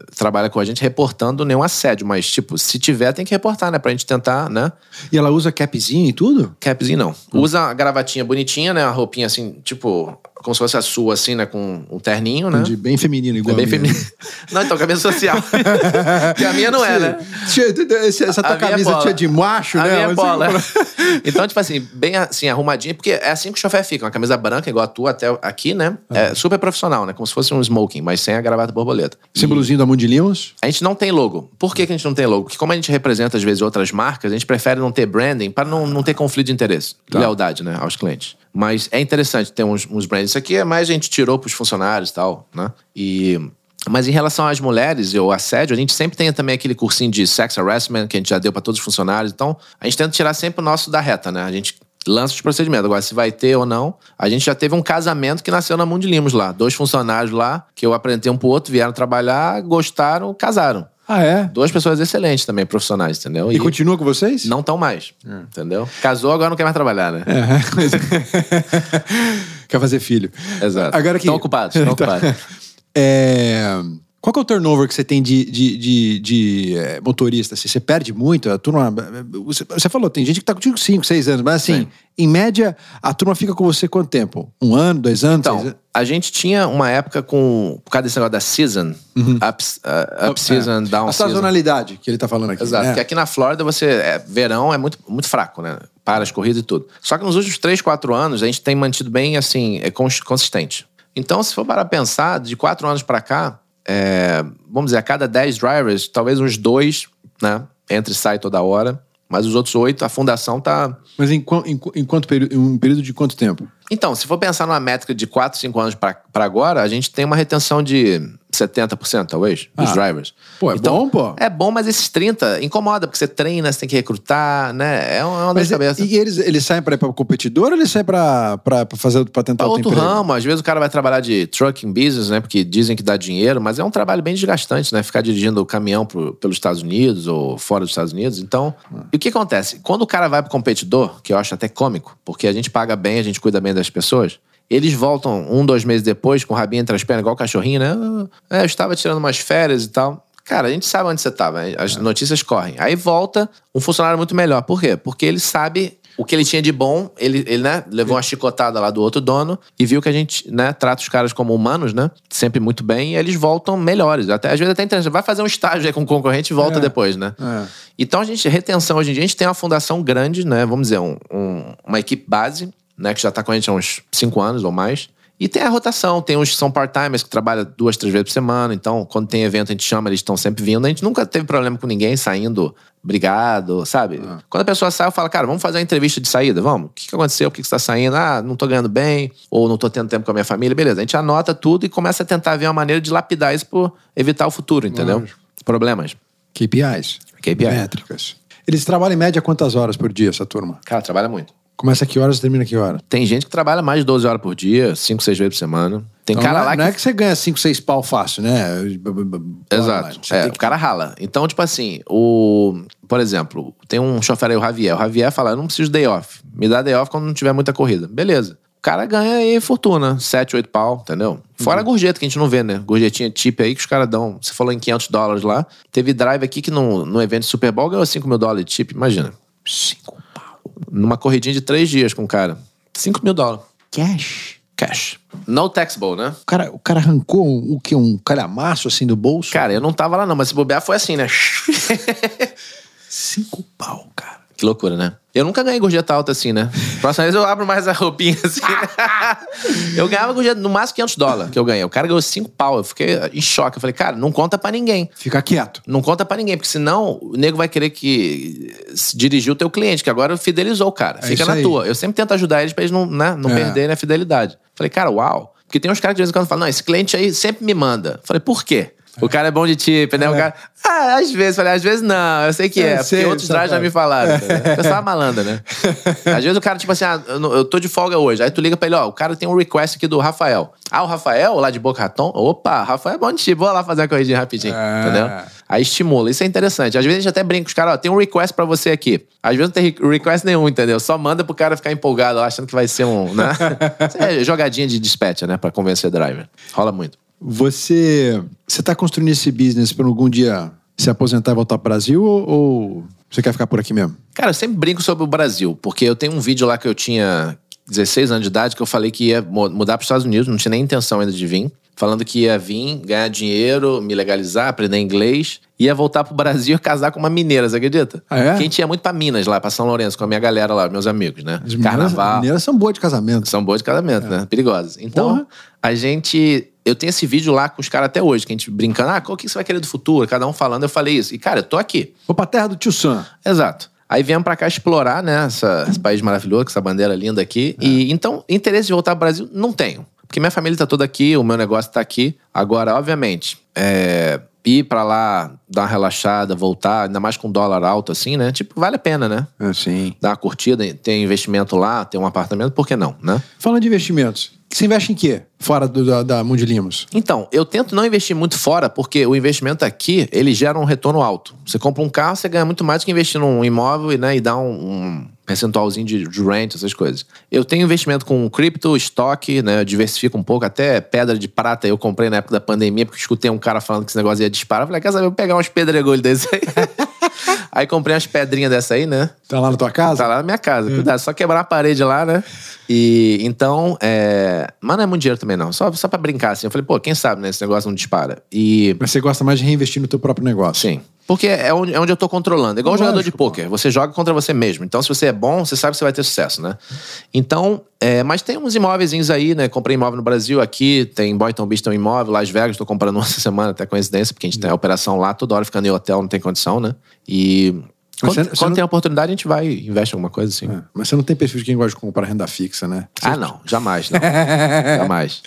que trabalha com a gente reportando nenhum assédio, mas, tipo, se tiver, tem que reportar, né, pra gente tentar, né? E ela usa capzinho e tudo? Capzinho não. Usa a gravatinha bonitinha, né, a roupinha assim, tipo, como se fosse a sua, assim, né, com um terninho, né? De bem feminino, É igual bem a minha. feminino. Não, então, camisa social. que a minha não é, né? Tia, Essa tua A minha camisa bola. tia de macho, a né? minha Mas- bola. então, tipo assim, bem assim, arrumadinha, porque é assim que o chofé fica. Uma camisa branca, igual a tua até aqui, né? É super profissional, né? Como se fosse um smoking, mas sem a gravata borboleta. Símbolozinho da Mundi Limos. A gente não tem logo. Por que, que a gente não tem logo? Porque como a gente representa, às vezes, outras marcas, a gente prefere não ter branding para não, não ter conflito de interesse. Lealdade, né? Aos clientes. Mas é interessante ter uns, uns brands. Isso aqui é mais a gente tirou pros funcionários e tal, né? E... Mas em relação às mulheres e o assédio, a gente sempre tem também aquele cursinho de sex harassment que a gente já deu para todos os funcionários. Então, a gente tenta tirar sempre o nosso da reta, né? A gente lança os procedimentos. Agora, se vai ter ou não. A gente já teve um casamento que nasceu na Mundo Limos lá. Dois funcionários lá, que eu apresentei um pro outro, vieram trabalhar, gostaram, casaram. Ah, é? Duas pessoas excelentes também, profissionais, entendeu? E continua com vocês? não estão mais, entendeu? Casou, agora não quer mais trabalhar, né? É, Quer fazer filho. Exato. Agora que... Estão ocupados, estão Tá. ocupados. É, Qual que é o turnover que você tem de, de, de, de, é, motorista? assim? Você perde muito? A turma. Você, você falou, tem gente que tá contigo 5, 6 anos, mas assim, Sim. em média, a turma fica com você quanto tempo? Um ano, dois anos? Então, anos? a gente tinha uma época com. Por causa desse negócio da season, up, uh, up season, É. down A season. sazonalidade que ele tá falando aqui. Exato. né? Porque aqui na Flórida, você. É, verão é muito, muito fraco, né? Para as corridas e tudo. Só que nos últimos 3, 4 anos, a gente tem mantido bem, assim, é cons- consistente. Então, se for para pensar, de 4 anos para cá, é, vamos dizer, a cada 10 drivers, talvez uns dois, né? Entra e sai toda hora. Mas os outros oito, a fundação tá. Mas em, em, em quanto período, em um período de quanto tempo? Então, se for pensar numa métrica de 4, 5 anos para agora, a gente tem uma retenção de 70%, talvez, dos Ah. drivers. Pô, é bom, pô. É bom, mas esses 30 incomoda, porque você treina, você tem que recrutar, né? É uma, é uma dor de cabeça. e eles, eles saem pra ir pra competidor ou eles saem pra, pra, pra fazer pra tentar Pra outro emprego? ramo, às vezes o cara vai trabalhar de trucking business, né? Porque dizem que dá dinheiro, mas é um trabalho bem desgastante, né? Ficar dirigindo o caminhão pro, pelos Estados Unidos ou fora dos Estados Unidos. Então, e o que acontece? Quando o cara vai pro competidor, que eu acho até cômico, porque a gente paga bem, a gente cuida bem das pessoas, eles voltam um, dois meses depois com o rabinho entre as pernas, igual o cachorrinho, né? É, eu estava tirando umas férias e tal. Cara, a gente sabe onde você estava, as notícias correm. Aí volta um funcionário muito melhor. Por quê? Porque ele sabe o que ele tinha de bom, ele, ele né, levou uma chicotada lá do outro dono e viu que a gente né, trata os caras como humanos, né? Sempre muito bem, e eles voltam melhores. Até, às vezes até interessante. Vai fazer um estágio aí com o concorrente e volta É. depois, né? É. Então, a gente, retenção hoje em dia, a gente tem uma fundação grande, né? Vamos dizer, um- um- uma equipe base, né? Que já está com a gente há uns cinco anos ou mais. E tem a rotação, tem uns que são part-timers que trabalham duas, três vezes por semana. Então, quando tem evento, a gente chama, eles estão sempre vindo. A gente nunca teve problema com ninguém saindo brigado, sabe? Quando a pessoa sai, eu falo, cara, vamos fazer uma entrevista de saída, vamos? O que, que aconteceu? Por que, que você está saindo? Ah, não tô ganhando bem, ou não tô tendo tempo com a minha família. Beleza, a gente anota tudo e começa a tentar ver uma maneira de lapidar isso por evitar o futuro, entendeu? Lógico. Problemas. KPIs. KPI. Métricas. Eles trabalham em média quantas horas por dia, essa turma? Cara, trabalha muito. Começa que horas e termina que hora? Tem gente que trabalha mais de 12 horas por dia, 5, 6 vezes por semana. Tem Então, cara não, é, lá não que. é que você ganha 5, 6 pau fácil, né? Exato. É, tem o que- cara rala. Então, tipo assim, o. Por exemplo, tem um chofer aí, o Javier. O Javier fala: eu não preciso de day off. Me dá day off quando não tiver muita corrida. Beleza. O cara ganha aí fortuna, 7, 8 pau, entendeu? Fora a gorjeta que a gente não vê, né? Gorjetinha tip aí que os caras dão. Você falou em 500 dólares lá. Teve drive aqui que no, no evento Super Bowl ganhou 5 mil dólares de tip, imagina. 5 pau. Numa corridinha de 3 dias com o cara. 5 mil dólares. Cash. Cash. No taxable, né? O cara, o cara arrancou o que? Um calhamaço assim do bolso? Cara, eu não tava lá não, mas se bobear foi assim, né? 5 pau, cara. Que loucura, né? Eu nunca ganhei gorjeta alta assim, né? Próxima vez eu abro mais a roupinha assim. eu ganhava gorjeta no máximo 500 dólares que eu ganhei. O cara ganhou 5 pau. Eu fiquei em choque. Eu falei, cara, não conta pra ninguém. Fica quieto. Não conta pra ninguém, porque senão o nego vai querer que se dirigir o teu cliente, que agora fidelizou o cara. É Fica na aí. tua. Eu sempre tento ajudar eles pra eles não, né, não É. perderem a fidelidade. Falei, cara, uau. Porque tem uns caras que de vez em quando falam, não, esse cliente aí sempre me manda. Falei, por quê? O cara é bom de tip, né? O É. cara. Ah, às vezes, falei, às vezes não, eu sei que É, é, sei, porque outros drives já me falaram. entendeu? Pessoal malandra, né? Às vezes o cara, tipo assim, ah, eu, eu tô de folga hoje. Aí tu liga pra ele, ó, o cara tem um request aqui do Rafael. Ah, o Rafael, lá de Boca Raton? Opa, Rafael é bom de tip, vou lá fazer a corridinha rapidinho, É. entendeu? Aí estimula. Isso é interessante. Às vezes a gente até brinca com os caras, ó, tem um request pra você aqui. Às vezes não tem re- request nenhum, entendeu? Só manda pro cara ficar empolgado, achando que vai ser um, né? É jogadinha de dispatcher, né? Pra convencer driver. Rola muito. Você você tá construindo esse business para algum dia se aposentar e voltar pro Brasil ou, ou você quer ficar por aqui mesmo? Cara, eu sempre brinco sobre o Brasil, porque eu tenho um vídeo lá que eu tinha 16 anos de idade que eu falei que ia mu- mudar para os Estados Unidos, não tinha nem intenção ainda de vir. Falando que ia vir, ganhar dinheiro, me legalizar, aprender inglês. Ia voltar pro Brasil e casar com uma mineira, você acredita? Ah, é? Porque a gente ia muito pra Minas, lá, pra São Lourenço, com a minha galera lá, meus amigos, né? As Carnaval. Mineiras são boas de casamento. São boas de casamento, né? Perigosas. Então, Porra. a gente. Eu tenho esse vídeo lá com os caras até hoje, que a gente brincando, ah, qual que você vai querer do futuro? Cada um falando, eu falei isso. E, cara, eu tô aqui. Vou pra terra do tio Sam. Exato. Aí viemos pra cá explorar, né? essa- esse país maravilhoso, com essa bandeira linda aqui. E então, interesse de voltar pro Brasil, não tenho. Porque minha família tá toda aqui, o meu negócio tá aqui. Agora, obviamente, é, ir pra lá, dar uma relaxada, voltar, ainda mais com dólar alto assim, né? Tipo, vale a pena, né? É, sim. Dar uma curtida, ter investimento lá, ter um apartamento, por que não, né? Falando de investimentos, você investe em quê? Fora do- da, da Mundi Limos? Então, eu tento não investir muito fora, porque o investimento aqui, ele gera um retorno alto. Você compra um carro, você ganha muito mais do que investir num imóvel né, e dar um, um percentualzinho de, de rent, essas coisas. Eu tenho investimento com cripto, estoque, né, eu diversifico um pouco, até pedra de prata eu comprei na época da pandemia, porque escutei um cara falando que esse negócio ia disparar. Eu falei, quer saber, eu vou pegar uns pedregulhos desse aí. aí comprei umas pedrinhas dessa aí, né? Tá lá na tua casa? Tá lá na minha casa. Cuidado, só quebrar a parede lá, né? E então, é... mas não é muito dinheiro também, não. Só, só pra brincar, assim. Eu falei, pô, quem sabe, né? Esse negócio não dispara. E. Mas você gosta mais de reinvestir no teu próprio negócio? Sim. Porque é onde, é onde eu tô controlando. É igual Lógico, jogador de pô. pôquer. Você joga contra você mesmo. Então, se você é bom, você sabe que você vai ter sucesso, né? Então, é, mas tem uns imóveis aí, né? Comprei imóvel no Brasil, aqui, tem Boynton Beach, tem um imóvel, Las Vegas, tô comprando uma semana, até coincidência, porque a gente tem a operação lá, toda hora ficando em hotel, não tem condição, né? E. Quando, você- você quando não- tem oportunidade, a gente vai e investe em alguma coisa assim. É, Mas você não tem perfil de quem gosta de comprar renda fixa, né? Ah, não, jamais, não. jamais.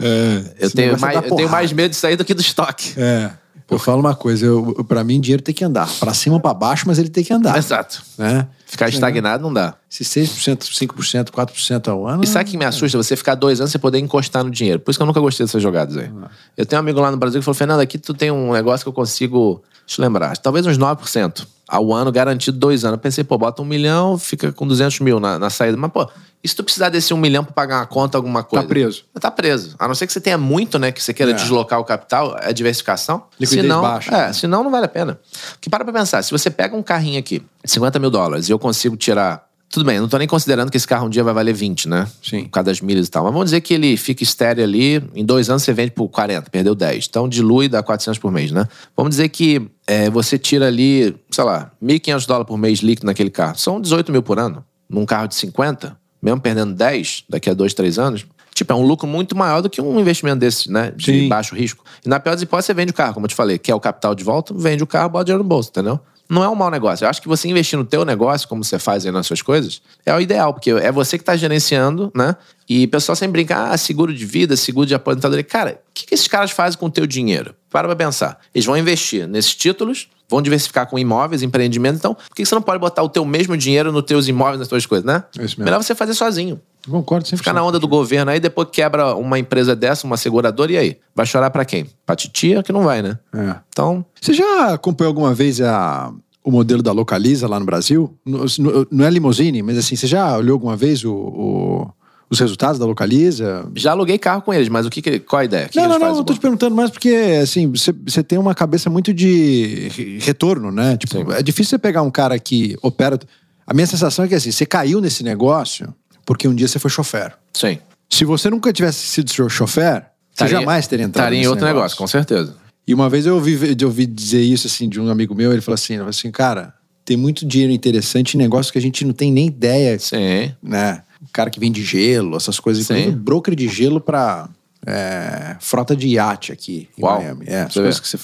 É, Eu tenho, mais, eu tenho mais medo de sair do que do estoque. É. Eu falo uma coisa, eu, pra mim dinheiro tem que andar. Pra cima ou pra baixo, mas ele tem que andar. Exato. Né? Ficar estagnado não dá. Se 6%, 5%, 4% ao ano. E sabe o que me assusta? Você ficar dois anos você poder encostar no dinheiro. Por isso que eu nunca gostei dessas jogadas aí. Eu tenho um amigo lá no Brasil que falou: Fernando, aqui tu tem um negócio que eu consigo. Deixa eu lembrar, talvez uns 9% ao ano, garantido dois anos. Eu pensei, pô, bota um milhão, fica com 200 mil na, na saída. Mas, pô, e se tu precisar desse um milhão pra pagar uma conta, alguma coisa? preso. Tá preso. A não ser que você tenha muito, né, que você queira É. deslocar o capital, é diversificação. Liquidez senão, baixa. É, senão não vale a pena. Porque para pra pensar, se você pega um carrinho aqui, 50 mil dólares, e eu consigo tirar. Tudo bem, eu não tô nem considerando que esse carro um dia vai valer 20, né? Sim. Por causa das milhas e tal. Mas vamos dizer que ele fica estéreo ali, em dois anos você vende por 40, perdeu 10. Então dilui dá 400 por mês, né? Vamos dizer que é, você tira ali, sei lá, 1.500 dólares por mês líquido naquele carro. São 18 mil por ano. Num carro de 50, mesmo perdendo 10 daqui a dois, três anos. Tipo, é um lucro muito maior do que um investimento desse, né? De Sim. baixo risco. E na pior das hipóteses, você vende o carro, como eu te falei, quer o capital de volta, vende o carro, bota dinheiro no bolso, entendeu? Não é um mau negócio. Eu acho que você investir no teu negócio, como você faz aí nas suas coisas, é o ideal, porque é você que está gerenciando, né? E o pessoal sempre brinca, ah, seguro de vida, seguro de aposentadoria. Cara, o que, que esses caras fazem com o teu dinheiro? Para pra pensar. Eles vão investir nesses títulos, vão diversificar com imóveis, empreendimento. Então, por que que você não pode botar o teu mesmo dinheiro nos teus imóveis, nas tuas coisas, né? É. Melhor você fazer sozinho. Eu Concordo sempre. Ficar na onda do governo aí, depois quebra uma empresa dessa, uma seguradora, e aí? Vai chorar pra quem? Pra titia que não vai, né? É. Então, Você já acompanhou alguma vez a, o modelo da Localiza lá no Brasil? No- no- Não é limousine, mas assim, você já olhou alguma vez o, o, os resultados da Localiza? Já aluguei carro com eles, mas o que, que qual a ideia? Que não, eles não, não, eu tô te perguntando mais porque, assim, você, tem uma cabeça muito de re- retorno, né? Tipo, Sim. é difícil você pegar um cara que opera. A minha sensação é que, assim, você caiu nesse negócio porque um dia você foi chofer. Sim. Se você nunca tivesse sido chofer, você Estaria- jamais teria entrado Estaria em outro negócio. com certeza. E uma vez eu ouvi, eu ouvi dizer isso, assim, de um amigo meu, ele falou assim, ele falou assim, cara, tem muito dinheiro interessante em negócios que a gente não tem nem ideia, Sim. né? O cara que vende gelo, essas coisas. Sim. Broker de gelo pra é, frota de iate aqui em Uau. Miami. É, as Você coisas vê. que você...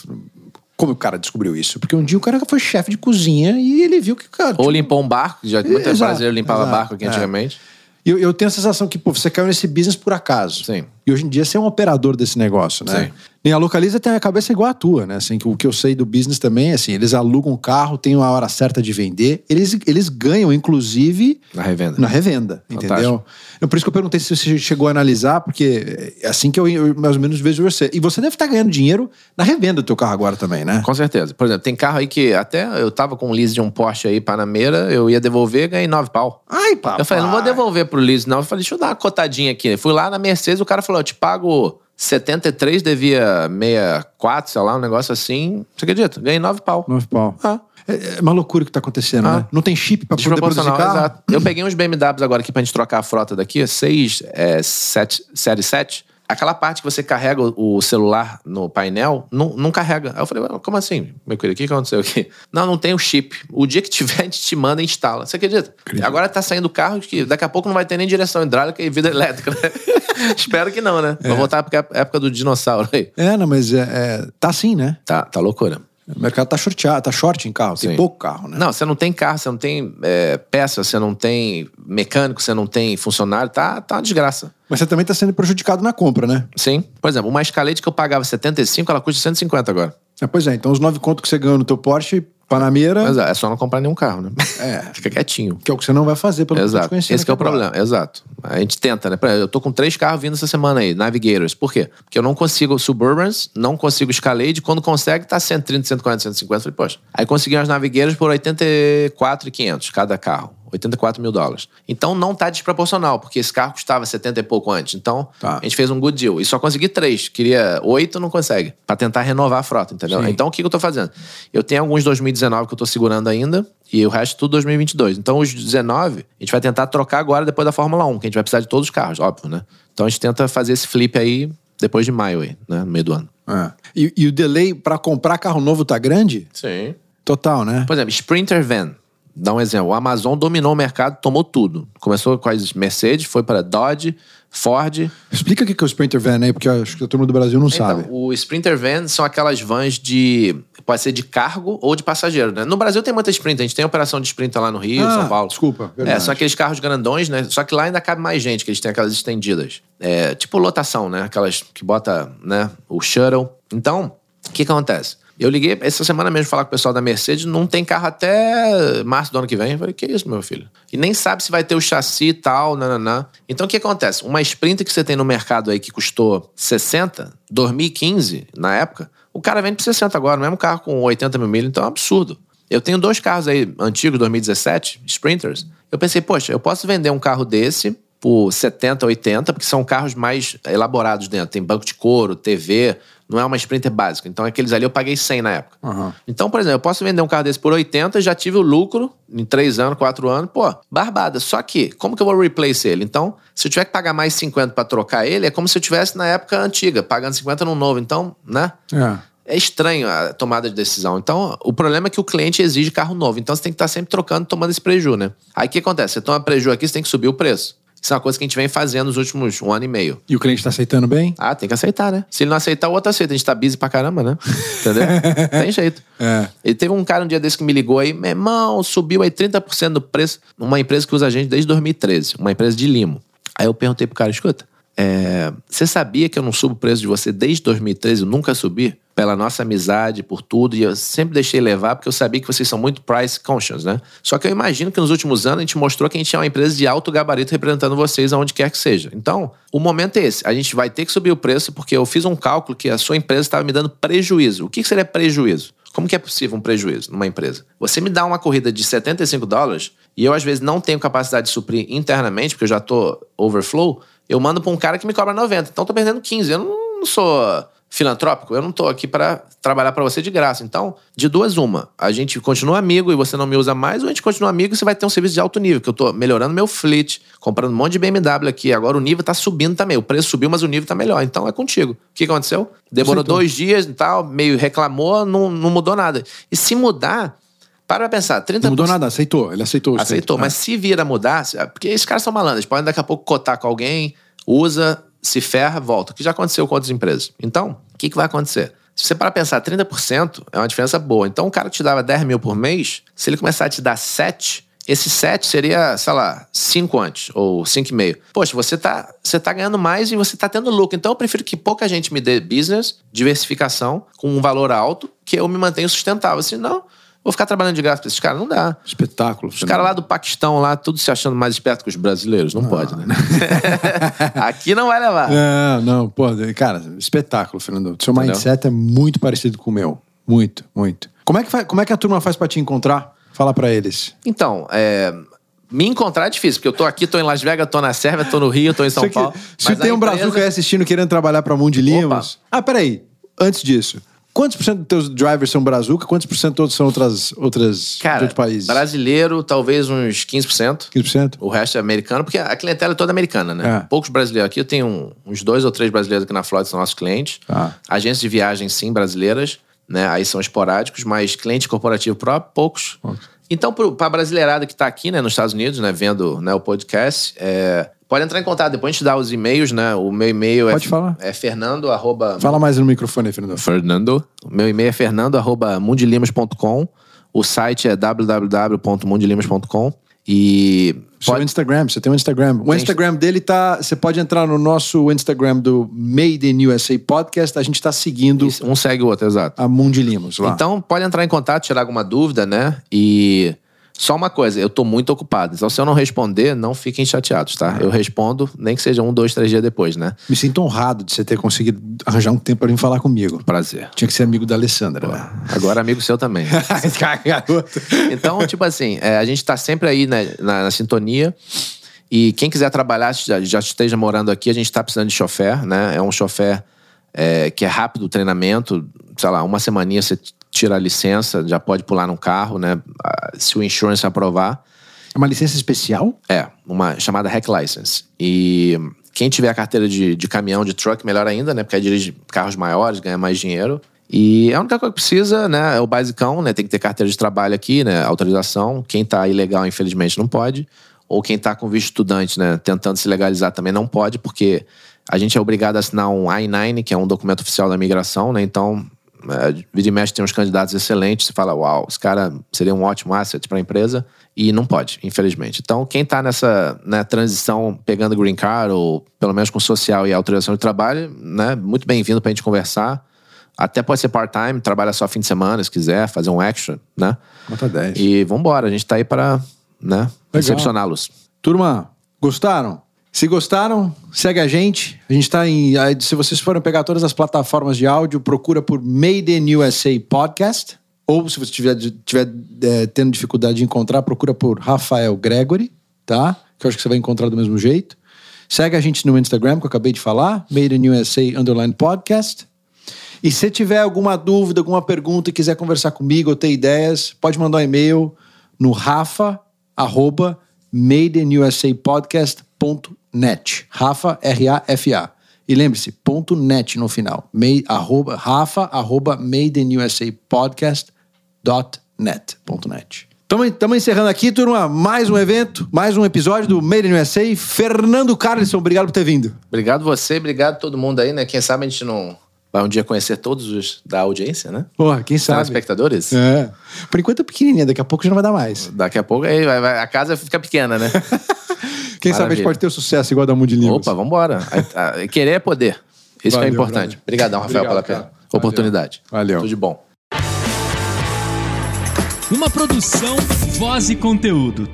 Como o cara descobriu isso? Porque um dia o cara foi chefe de cozinha e ele viu que, cara... Ou tipo, limpou um barco, já muita Exato, brasileiro limpava exato, barco aqui é. antigamente. Eu, eu tenho a sensação que, pô, você caiu nesse business por acaso. Sim. E hoje em dia você é um operador desse negócio, né? Sim. E a Localiza tem a cabeça igual a tua, né? Assim, que o que eu sei do business também é assim, eles alugam o carro, tem uma hora certa de vender, eles, eles ganham, inclusive, Na revenda. na revenda, Fantástico. entendeu? É por isso que eu perguntei se você chegou a analisar, porque é assim que eu, eu mais ou menos vejo você. E você deve estar ganhando dinheiro na revenda do teu carro agora também, né? Com certeza. Por exemplo, tem carro aí que até eu tava com um lease de um Porsche aí, Panameira, eu ia devolver, ganhei nove pau. Ai, papai. Eu falei, não vou devolver pro lease, não. Eu falei, deixa eu dar uma cotadinha aqui. Fui lá na Mercedes, o cara falou, eu te pago 73, devia 64, sei lá, um negócio assim. Você acredita? Ganhei nove pau. Nove pau. Ah. É, uma loucura o que tá acontecendo, Ah. né? Não tem chip pra poder produzir carro? exato. Eu peguei uns BMWs agora aqui pra gente trocar a frota daqui, 6, é, 7, série 7. Aquela parte que você carrega o celular no painel, não, não carrega. Aí eu falei, "Ué, como assim, meu querido? O que aconteceu aqui? Não, não tem o chip. O dia que tiver, a gente te manda e instala. Você acredita? Agora tá saindo carro que daqui a pouco não vai ter nem direção hidráulica e vida elétrica, né? Espero que não, né? Vou voltar pra época do dinossauro aí. É, não, mas é, é- tá assim, né? Tá, tá loucura. O mercado tá shorteado, tá short em carro, tem Sim. pouco carro, né? Não, você não tem carro, você não tem é, peça, você não tem mecânico, você não tem funcionário, tá, tá uma desgraça. Mas você também tá sendo prejudicado na compra, né? Sim. Por exemplo, uma escalete que eu pagava 75, ela custa 150 agora. É, pois é, então os nove contos que você ganhou no teu Porsche, Panameira, é só não comprar nenhum carro, né? É. Fica quietinho. que é o que você não vai fazer pelo que Exato. conhecendo Esse que é o problema. Exato. A gente tenta, né? Eu tô com três carros vindo essa semana aí, Navigators. Por quê? Porque eu não consigo Suburbans, não consigo Escalade. Quando consegue, tá 130, 140, 150. Falei, poxa. Aí consegui umas Navigators por 84,500 cada carro. 84 mil dólares. Então não tá desproporcional, porque esse carro custava 70 e pouco antes. Então Tá. a gente fez um good deal. E só consegui três. Queria oito, não consegue. Pra tentar renovar a frota, entendeu? Sim. Então o que, que eu tô fazendo? Eu tenho alguns 2019 que eu tô segurando ainda. E o resto tudo 2022. Então os 19, a gente vai tentar trocar agora depois da Fórmula 1, que a gente vai precisar de todos os carros, óbvio, né? Então a gente tenta fazer esse flip aí depois de maio aí, né? No meio do ano. É. E, e o delay pra comprar carro novo tá grande? Sim. Total, né? Por exemplo, Sprinter Van. Dá um exemplo. O Amazon dominou o mercado, tomou tudo. Começou com as Mercedes, foi para Dodge, Ford. Explica o que é o Sprinter Van aí, porque acho que a turma do Brasil não sabe. Então, o Sprinter Van são aquelas vans de. Pode ser de cargo ou de passageiro, né? No Brasil tem muita Sprinter. A gente tem operação de Sprinter lá no Rio, Ah, São Paulo. desculpa, verdade. É, são aqueles carros grandões, né? Só que lá ainda cabe mais gente, que eles têm aquelas estendidas. É, tipo lotação, né? Aquelas que bota, né? O shuttle. Então, o que, que acontece? Eu liguei essa semana mesmo falar com o pessoal da Mercedes, não tem carro até março do ano que vem. Eu falei, que isso, meu filho? E nem sabe se vai ter o chassi e tal, nananã. Então o que acontece? Uma Sprinter que você tem no mercado aí que custou 60, 2015, na época, o cara vende por 60 agora, mesmo carro com 80 mil milhas, então é um absurdo. Eu tenho dois carros aí antigos, 2017, Sprinters. Eu pensei, poxa, eu posso vender um carro desse por 70, 80, porque são carros mais elaborados dentro. Tem banco de couro, TV, não é uma Sprinter básica. Então aqueles ali eu paguei 100 na época. Aham. Então, por exemplo, eu posso vender um carro desse por 80, já tive o lucro em 3 anos, 4 anos, pô, barbada. Só que, como que eu vou replace ele? Então, se eu tiver que pagar mais 50 para trocar ele, é como se eu tivesse na época antiga, pagando 50 no novo. Então, né? É. É estranho a tomada de decisão. Então, o problema é que o cliente exige carro novo. Então, você tem que estar sempre trocando, tomando esse preju, né? Aí, o que acontece? Você toma preju aqui, você tem que subir o preço. Isso é uma coisa que a gente vem fazendo nos últimos um ano e meio. E o cliente tá aceitando bem? Ah, tem que aceitar, né? Se ele não aceitar, o outro aceita. A gente tá busy pra caramba, né? Entendeu? tem jeito. É. E teve um cara um dia desse que me ligou aí, meu irmão, subiu aí 30% do preço. Uma empresa que usa a gente desde 2013, uma empresa de limo. Aí eu perguntei pro cara, escuta, é, você sabia que eu não subo o preço de você desde 2013? Eu nunca subi? Pela nossa amizade, por tudo. E eu sempre deixei levar, porque eu sabia que vocês são muito price conscious, né? Só que eu imagino que nos últimos anos a gente mostrou que a gente é uma empresa de alto gabarito representando vocês aonde quer que seja. Então, o momento é esse. A gente vai ter que subir o preço, porque eu fiz um cálculo que a sua empresa estava me dando prejuízo. O que seria prejuízo? Como que é possível um prejuízo numa empresa? Você me dá uma corrida de 75 dólares e eu, às vezes, não tenho capacidade de suprir internamente, porque eu já tô overflow, eu mando para um cara que me cobra 90. Então, eu tô perdendo 15. Eu não sou filantrópico, eu não tô aqui para trabalhar para você de graça. Então, de duas uma, a gente continua amigo e você não me usa mais, ou a gente continua amigo e você vai ter um serviço de alto nível, que eu tô melhorando meu fleet, comprando um monte de BMW aqui, agora o nível tá subindo também, o preço subiu, mas o nível tá melhor. Então é contigo. O que aconteceu? Demorou Aceitou. dois dias e tal, meio reclamou, não, não mudou nada. E se mudar, para pensar, 30%. Não mudou nada, aceitou. Ele aceitou. Aceitou, mas se vir a mudar, se- porque esses caras são malandros, podem daqui a pouco cotar com alguém, usa, se ferra, volta. O que já aconteceu com outras empresas. Então, o que, que vai acontecer? Se você para pensar, 30% é uma diferença boa. Então, o cara te dava 10 mil por mês, se ele começar a te dar 7, esse 7 seria, sei lá, 5 antes, ou 5,5. Poxa, você tá, você tá ganhando mais e você tá tendo lucro. Então, eu prefiro que pouca gente me dê business, diversificação, com um valor alto, que eu me mantenha sustentável. Senão, vou ficar trabalhando de graça pra esses caras. Não dá. Espetáculo. Os caras lá do Paquistão, lá, tudo se achando mais esperto que os brasileiros. Não pode, né? Aqui não vai levar. É, não, pô, cara, espetáculo, Fernando. Seu Entendeu? mindset é muito parecido com o meu. Muito, muito. Como é que, fa- como é que a turma faz pra te encontrar? Fala pra eles. Então, é, me encontrar é difícil, porque eu tô aqui, tô em Las Vegas, tô na Sérvia, tô no Rio, tô em São Paulo. se tem um empresa- brazuca aí assistindo querendo trabalhar pra Mundi Limos. Ah, peraí. Antes disso, quantos por cento dos teus drivers são brazuca? Quantos por cento todos são outras, outras de Cara, outros países? brasileiro, talvez uns 15%. 15%? O resto é americano, porque a clientela é toda americana, né? É. Poucos brasileiros. Aqui eu tenho uns dois ou três brasileiros aqui na Flórida, são nossos clientes. Tá. Agências de viagem, sim, brasileiras, né? Aí são esporádicos, mas cliente corporativo próprio, poucos. Então, para a brasileirada que está aqui, né, nos Estados Unidos, né, vendo né, o podcast, é, pode entrar em contato. Depois a gente dá os e-mails, né? O meu e-mail Pode é, falar. é fernando, arroba, Fala mais no microfone aí, Fernando. Fernando. O meu e-mail é fernando, arroba mundilimas.com. O site é www.mundilimas.com. E Seu Instagram, você tem um Instagram. O Tem. Instagram dele tá. Você pode entrar no nosso Instagram do Made in USA Podcast. A gente tá seguindo um segue o outro, exato. a Mundi Limos lá. Então, pode entrar em contato, tirar alguma dúvida, né? E só uma coisa, eu tô muito ocupado. Então, se eu não responder, não fiquem chateados, tá? Eu respondo, nem que seja um, dois, três dias depois, né? Me sinto honrado de você ter conseguido arranjar um tempo pra vir falar comigo. Prazer. Tinha que ser amigo da Alessandra, né? Agora, amigo seu também. Então, tipo assim, é, a gente tá sempre aí né, na, na sintonia. E quem quiser trabalhar, já, já esteja morando aqui, a gente tá precisando de chofer, né? É um chofer é, que é rápido o treinamento. Sei lá, uma semaninha você tira a licença, já pode pular num carro, né? Ah, Se o insurance aprovar. É uma licença especial? É, uma chamada Hack License. E quem tiver a carteira de, de caminhão, de truck, melhor ainda, né? Porque aí dirige carros maiores, ganha mais dinheiro. E a única coisa que precisa, né, é o basicão, né? Tem que ter carteira de trabalho aqui, né? Autorização. Quem tá ilegal, infelizmente, não pode. Ou quem tá com visto estudante, né? Tentando se legalizar também não pode, porque a gente é obrigado a assinar um I-9, que é um documento oficial da imigração, né? Então, é, vira e mexe tem uns candidatos excelentes, você fala, uau, esse cara seria um ótimo asset para a empresa, e não pode, infelizmente. Então, quem está nessa né, transição, pegando green card, ou pelo menos com social e autorização de trabalho, né, muito bem-vindo para a gente conversar. Até pode ser part-time, trabalha só fim de semana, se quiser, fazer um extra, né? Nota 10. E vambora, a gente tá aí para né, recepcioná-los. Turma, gostaram? Se gostaram, segue a gente. A gente tá em. Se vocês forem pegar todas as plataformas de áudio, procura por Made in USA Podcast. Ou se você estiver tiver, é, tendo dificuldade de encontrar, procura por Rafael Gregory, tá? Que eu acho que você vai encontrar do mesmo jeito. Segue a gente no Instagram, que eu acabei de falar, Made in USA Underline Podcast. E se tiver alguma dúvida, alguma pergunta e quiser conversar comigo ou ter ideias, pode mandar um e-mail no rafa, arroba, madeinusa.podcast.net. Rafa, R-A-F-A. E lembre-se, ponto .net no final. Made, arroba, rafa, arroba, madeinusa.podcast.net. Ponto .net. Estamos encerrando aqui, turma. Mais um evento, mais um episódio do Made in USA. Fernando Carlson, obrigado por ter vindo. Obrigado você, obrigado todo mundo aí, né? Quem sabe a gente não vai um dia conhecer todos os da audiência, né? Porra, quem sabe? Telespectadores. É. Por enquanto é pequenininha, daqui a pouco já não vai dar mais. Daqui a pouco aí vai- vai- a casa fica pequena, né? Quem sabe a Maravilha. gente pode ter o sucesso igual da Mundi Línguas. Opa, vambora. Querer é poder. Isso que Valeu, é importante. Obrigadão, Rafael, Obrigado, pela cara. oportunidade. Valeu. Tudo de bom. Uma produção, voz e conteúdo.